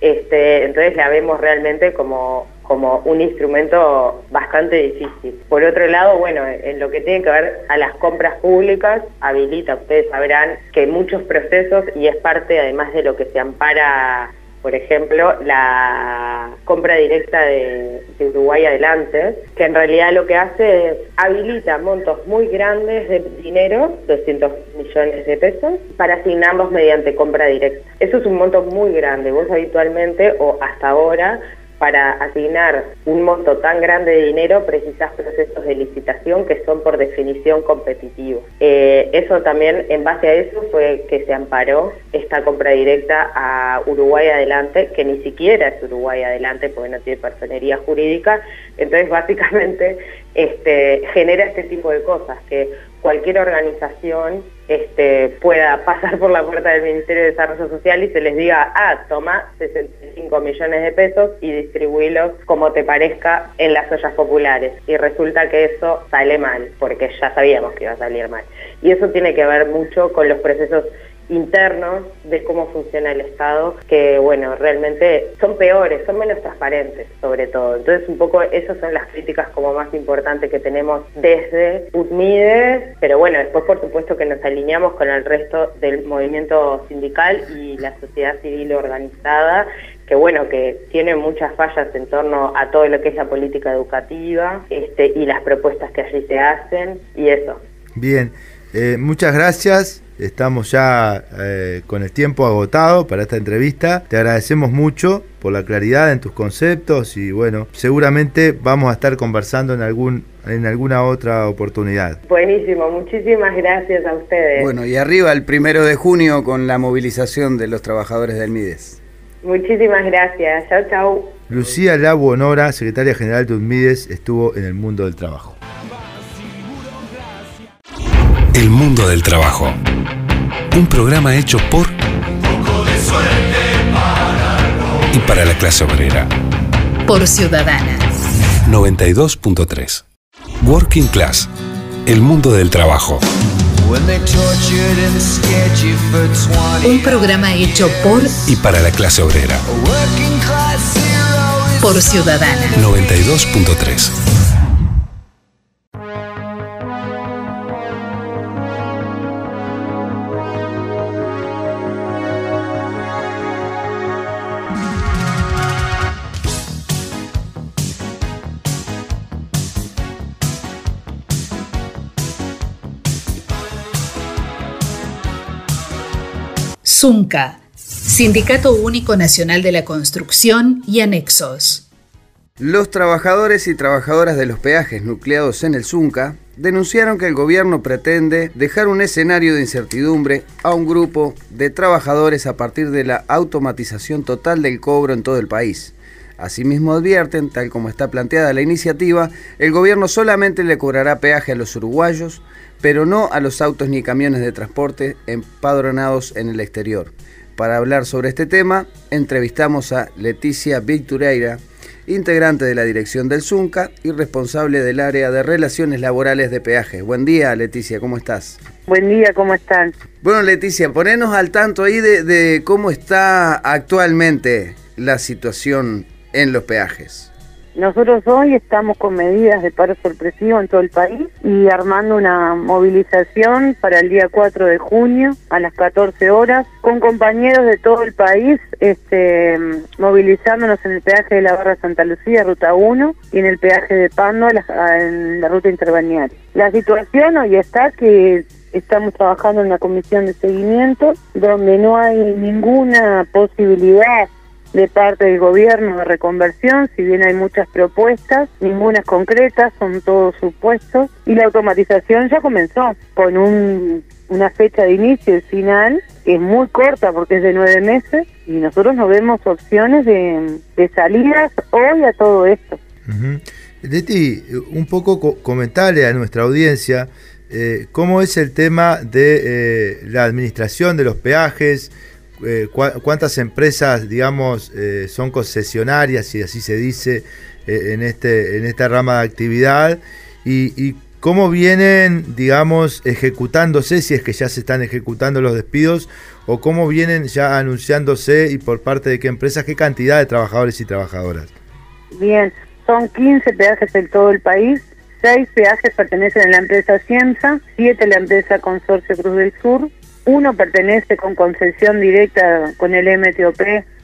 Este, entonces la vemos realmente como como un instrumento bastante difícil. Por otro lado, bueno, en lo que tiene que ver a las compras públicas, habilita, ustedes sabrán que muchos procesos, y es parte además de lo que se ampara, por ejemplo, la compra directa de, Uruguay Adelante, que en realidad lo que hace es habilita montos muy grandes de dinero, 200 millones de pesos, para asignarlos mediante compra directa. Eso es un monto muy grande. Vos habitualmente, o hasta ahora, para asignar un monto tan grande de dinero precisas procesos de licitación que son por definición competitivos. Eh, eso también, en base a eso, fue que se amparó esta compra directa a Uruguay Adelante, que ni siquiera es Uruguay Adelante porque no tiene personería jurídica. Entonces, básicamente, este, genera este tipo de cosas, que cualquier organización este, pueda pasar por la puerta del Ministerio de Desarrollo Social y se les diga, ah, toma 65 millones de pesos y distribuílos como te parezca en las ollas populares. Y resulta que eso sale mal, porque ya sabíamos que iba a salir mal. Y eso tiene que ver mucho con los procesos internos de cómo funciona el Estado, que bueno, realmente son peores, son menos transparentes sobre todo. Entonces un poco esas son las críticas como más importantes que tenemos desde UTMIDES, pero bueno, después por supuesto que nos alineamos con el resto del movimiento sindical y la sociedad civil organizada, que bueno, que tiene muchas fallas en torno a todo lo que es la política educativa este, y las propuestas que allí se hacen y eso. Bien, eh, muchas gracias. Estamos ya eh, con el tiempo agotado para esta entrevista. Te agradecemos mucho por la claridad en tus conceptos y bueno, seguramente vamos a estar conversando en algún en alguna otra oportunidad. Buenísimo, muchísimas gracias a ustedes. Bueno, y arriba el primero de junio con la movilización de los trabajadores del MIDES. Muchísimas gracias, chao, chao. Lucía Labu Honora, secretaria general de UNMIDES, estuvo en el mundo del trabajo. El mundo del trabajo. Un programa hecho por y para la clase obrera. Por Ciudadana. 92.3. Working Class. El mundo del trabajo. Un programa hecho por y para la clase obrera. Por Ciudadana. 92.3. ZUNCA, Sindicato Único Nacional de la Construcción y Anexos. Los trabajadores y trabajadoras de los peajes nucleados en el ZUNCA denunciaron que el gobierno pretende dejar un escenario de incertidumbre a un grupo de trabajadores a partir de la automatización total del cobro en todo el país. Asimismo advierten, tal como está planteada la iniciativa, el gobierno solamente le cobrará peaje a los uruguayos, pero no a los autos ni camiones de transporte empadronados en el exterior. Para hablar sobre este tema, entrevistamos a Leticia Victureira, integrante de la dirección del ZUNCA y responsable del área de relaciones laborales de peajes. Buen día, Leticia, ¿cómo estás? Buen día, ¿cómo están? Bueno, Leticia, ponenos al tanto ahí de, de cómo está actualmente la situación en los peajes. Nosotros hoy estamos con medidas de paro sorpresivo en todo el país y armando una movilización para el día 4 de junio a las 14 horas con compañeros de todo el país este, movilizándonos en el peaje de la Barra Santa Lucía, ruta 1, y en el peaje de Pando, en la ruta interbalnearia. La situación hoy está que estamos trabajando en una comisión de seguimiento donde no hay ninguna posibilidad de parte del gobierno de reconversión, si bien hay muchas propuestas, ninguna concreta, son todos supuestos, y la automatización ya comenzó con un, una fecha de inicio y final que es muy corta porque es de nueve meses, y nosotros no vemos opciones de, de salidas hoy a todo esto. Leti, un poco comentarle a nuestra audiencia eh, cómo es el tema de eh, la administración de los peajes, eh, cuántas empresas, digamos, eh, son concesionarias, si así se dice, eh, en, este, en esta rama de actividad y, cómo vienen, digamos, ejecutándose, si es que ya se están ejecutando los despidos, o cómo vienen ya anunciándose y por parte de qué empresas, qué cantidad de trabajadores y trabajadoras. Bien, son 15 peajes en todo el país. Seis peajes pertenecen a la empresa Cienza, siete a la empresa Consorcio Cruz del Sur, uno pertenece con concesión directa con el MTOP,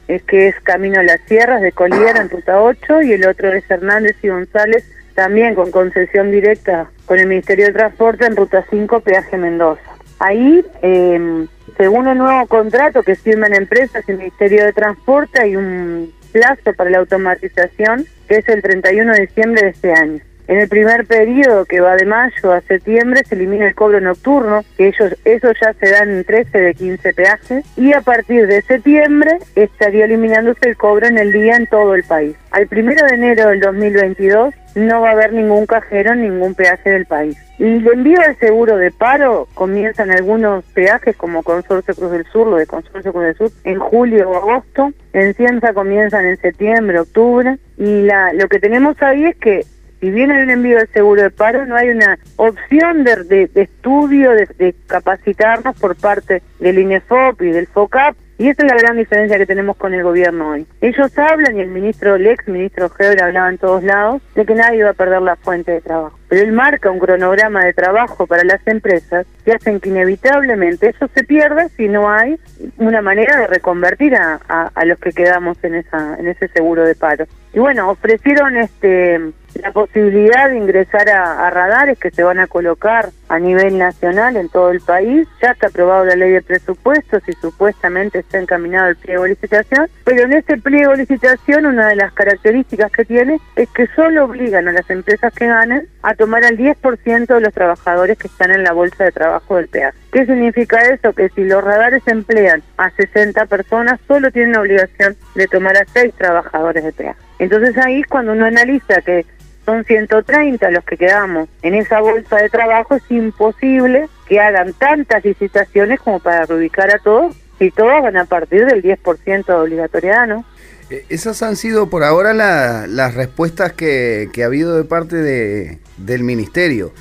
es que es Camino a las Sierras de Collier en Ruta 8, y el otro es Hernández y González, también con concesión directa con el Ministerio de Transporte en Ruta 5, Peaje Mendoza. Ahí, eh, según el nuevo contrato que firman empresas y el Ministerio de Transporte, hay un plazo para la automatización que es el 31 de diciembre de este año. En el primer periodo, que va de mayo a septiembre, se elimina el cobro nocturno, que ellos, eso ya se dan en 13 de 15 peajes, y a partir de septiembre estaría eliminándose el cobro en el día en todo el país. Al primero de enero del 2022 no va a haber ningún cajero en ningún peaje del país. Y el envío del seguro de paro comienzan algunos peajes como Consorcio Cruz del Sur, lo de Consorcio Cruz del Sur, en julio o agosto. En Cienza comienzan en septiembre, octubre. Y la, lo que tenemos ahí es que si hay un envío de seguro de paro, no hay una opción de, estudio, de, de, capacitarnos por parte del INEFOP y del FOCAP y esa es la gran diferencia que tenemos con el gobierno hoy. Ellos hablan, y el ministro, el ex ministro Heber hablaba en todos lados, de que nadie va a perder la fuente de trabajo. Pero él marca un cronograma de trabajo para las empresas que hacen que inevitablemente eso se pierda si no hay una manera de reconvertir a, a, los que quedamos en, esa, en ese seguro de paro. Y bueno, ofrecieron este la posibilidad de ingresar a, radares que se van a colocar a nivel nacional en todo el país. Ya está aprobado la ley de presupuestos y supuestamente está encaminado el pliego de licitación, pero en ese pliego de licitación una de las características que tiene es que solo obligan a las empresas que ganen a tomar al 10% de los trabajadores que están en la bolsa de trabajo del peaje. ¿Qué significa eso? Que si los radares emplean a 60 personas, solo tienen la obligación de tomar a 6 trabajadores de peaje. Entonces ahí cuando uno analiza que son 130 los que quedamos en esa bolsa de trabajo, es imposible que hagan tantas licitaciones como para reubicar a todos y todas van a partir del 10% de obligatoriedad, ¿no? Eh, esas han sido por ahora las respuestas que, que, ha habido de parte de, del ministerio.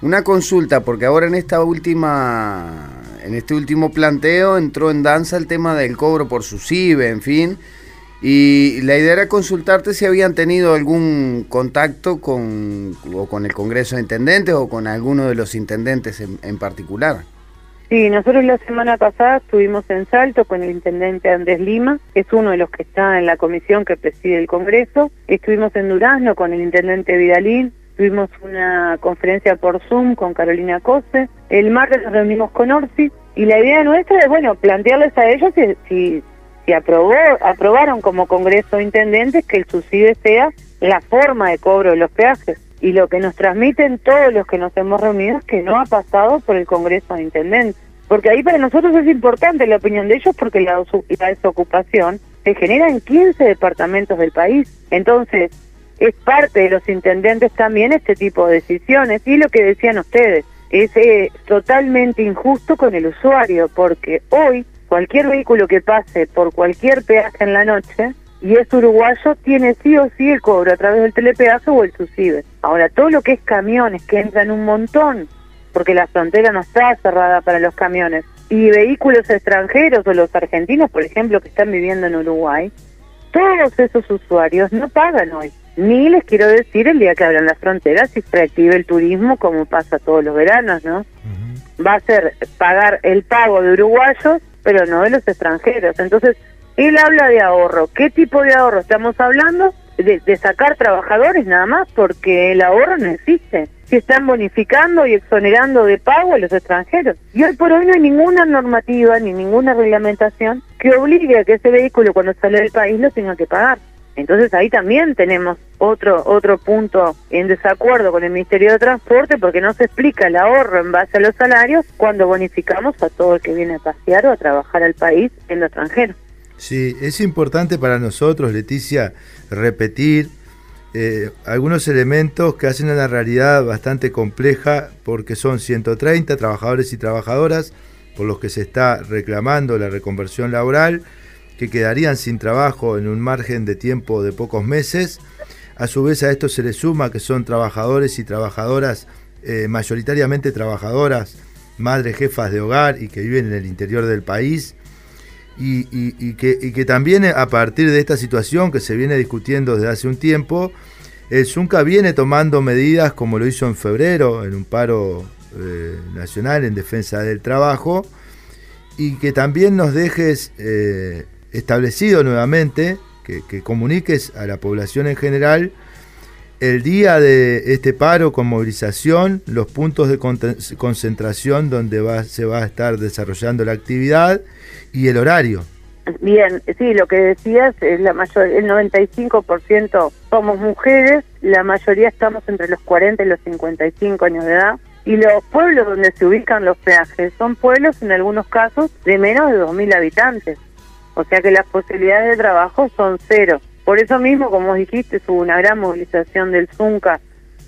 Una consulta, porque ahora en esta última, en este último planteo entró en danza el tema del cobro por su CIBE, en fin. Y la idea era consultarte si habían tenido algún contacto con, o con el Congreso de Intendentes o con alguno de los intendentes en, en particular. Sí, nosotros la semana pasada estuvimos en Salto con el intendente Andrés Lima, que es uno de los que está en la comisión que preside el Congreso. Estuvimos en Durazno con el intendente Vidalín. Tuvimos una conferencia por Zoom con Carolina Cose. El martes nos reunimos con Orsi. Y la idea nuestra es, bueno, plantearles a ellos si, si, si aprobó, aprobaron como Congreso de Intendentes que el subsidio sea la forma de cobro de los peajes y lo que nos transmiten todos los que nos hemos reunido es que no ha pasado por el Congreso de Intendentes. Porque ahí para nosotros es importante la opinión de ellos porque la, la desocupación se genera en 15 departamentos del país. Entonces, es parte de los intendentes también este tipo de decisiones. Y lo que decían ustedes, es eh, totalmente injusto con el usuario porque hoy cualquier vehículo que pase por cualquier peaje en la noche y es uruguayo, tiene sí o sí el cobro a través del telepeaje o el subsidio. Ahora, todo lo que es camiones, que entran un montón, porque la frontera no está cerrada para los camiones, y vehículos extranjeros o los argentinos, por ejemplo, que están viviendo en Uruguay, todos esos usuarios no pagan hoy. Ni les quiero decir el día que abran las fronteras y se reactive el turismo como pasa todos los veranos, ¿no? Va a ser pagar el pago de uruguayos, pero no de los extranjeros. Entonces, él habla de ahorro. ¿Qué tipo de ahorro estamos hablando? De, sacar trabajadores nada más, porque el ahorro no existe. Si están bonificando y exonerando de pago a los extranjeros. Y hoy por hoy no hay ninguna normativa ni ninguna reglamentación que obligue a que ese vehículo cuando sale del país lo tenga que pagar. Entonces ahí también tenemos otro otro punto en desacuerdo con el Ministerio de Transporte porque no se explica el ahorro en base a los salarios cuando bonificamos a todo el que viene a pasear o a trabajar al país en lo extranjero. Sí, es importante para nosotros, Leticia, repetir eh, algunos elementos que hacen una realidad bastante compleja porque son 130 trabajadores y trabajadoras por los que se está reclamando la reconversión laboral, que quedarían sin trabajo en un margen de tiempo de pocos meses. A su vez a esto se le suma que son trabajadores y trabajadoras, eh, mayoritariamente trabajadoras, madres jefas de hogar y que viven en el interior del país y, que, también a partir de esta situación que se viene discutiendo desde hace un tiempo, el Zunca viene tomando medidas como lo hizo en febrero en un paro eh, nacional en defensa del trabajo y que también nos dejes eh, establecido nuevamente, que, que, comuniques a la población en general el día de este paro con movilización, los puntos de concentración donde va, se va a estar desarrollando la actividad y el horario. Bien, sí, lo que decías, es la mayor, el 95% somos mujeres, la mayoría estamos entre los 40 y los 55 años de edad. Y los pueblos donde se ubican los peajes son pueblos, en algunos casos, de menos de 2.000 habitantes. O sea que las posibilidades de trabajo son cero. Por eso mismo, como dijiste, hubo una gran movilización del Zunca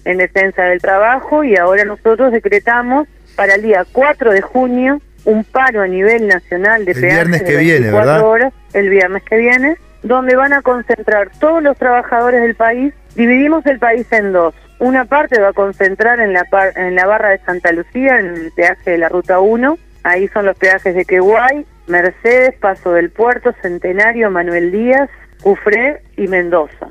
en defensa del trabajo y ahora nosotros decretamos para el día 4 de junio un paro a nivel nacional de el viernes que viene, ¿verdad? horas, el viernes que viene, donde van a concentrar todos los trabajadores del país. Dividimos el país en dos. Una parte va a concentrar en la, en la barra de Santa Lucía, en el peaje de la Ruta 1. Ahí son los peajes de Queguay, Mercedes, Paso del Puerto, Centenario, Manuel Díaz, Cufré y Mendoza.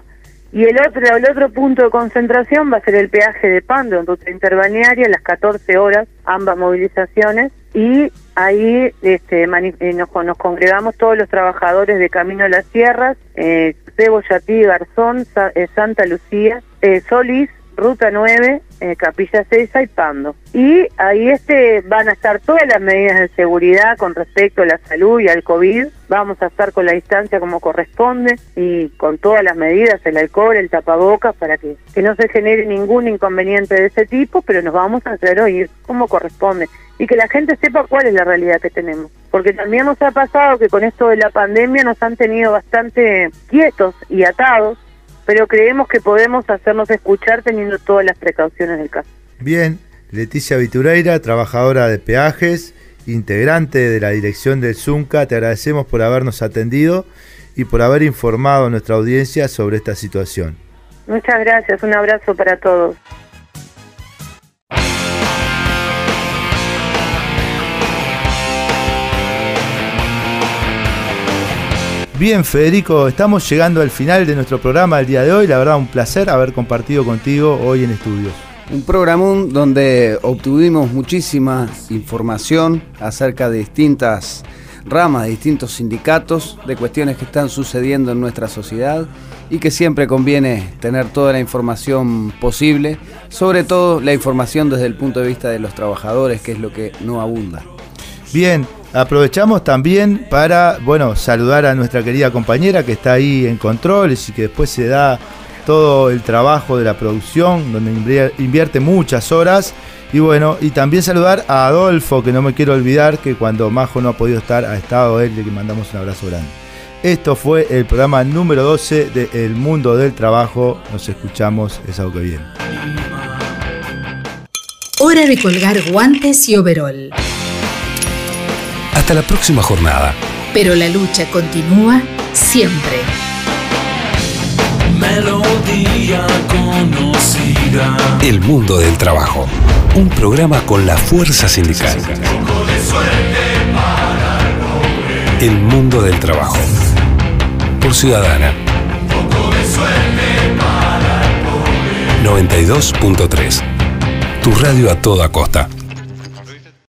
Y el otro, el otro punto de concentración va a ser el peaje de Pando en ruta interbalnearia, a las 14 horas, ambas movilizaciones, y ahí este, eh, nos, congregamos todos los trabajadores de Camino a las Sierras, eh, Cebollatí, Garzón, eh, Santa Lucía, eh, Solís, Ruta 9, eh, Capilla 6 y Pando. Y ahí este van a estar todas las medidas de seguridad con respecto a la salud y al COVID. Vamos a estar con la distancia como corresponde y con todas las medidas, el alcohol, el tapabocas, para que, que no se genere ningún inconveniente de ese tipo, pero nos vamos a hacer oír como corresponde y que la gente sepa cuál es la realidad que tenemos. Porque también nos ha pasado que con esto de la pandemia nos han tenido bastante quietos y atados pero creemos que podemos hacernos escuchar teniendo todas las precauciones del caso. Bien, Leticia Vitureira, trabajadora de peajes, integrante de la dirección del ZUNCA, te agradecemos por habernos atendido y por haber informado a nuestra audiencia sobre esta situación. Muchas gracias, un abrazo para todos. Bien, Federico, estamos llegando al final de nuestro programa del día de hoy. La verdad, un placer haber compartido contigo hoy en estudios. Un programa donde obtuvimos muchísima información acerca de distintas ramas, de distintos sindicatos, de cuestiones que están sucediendo en nuestra sociedad y que siempre conviene tener toda la información posible, sobre todo la información desde el punto de vista de los trabajadores, que es lo que no abunda. Bien, Aprovechamos también para, bueno, saludar a nuestra querida compañera que está ahí en controles y que después se da todo el trabajo de la producción, donde invierte muchas horas. Y bueno, y también saludar a Adolfo, que no me quiero olvidar que cuando Majo no ha podido estar, ha estado él, le mandamos un abrazo grande. Esto fue el programa número 12 de El Mundo del Trabajo. Nos escuchamos es algo que viene. Hora de colgar guantes y overol. Hasta la próxima jornada. Pero la lucha continúa siempre. Melodía conocida. El mundo del trabajo. Un programa con la fuerza sindical. El mundo del trabajo. Por Ciudadana. 92.3. Tu radio a toda costa.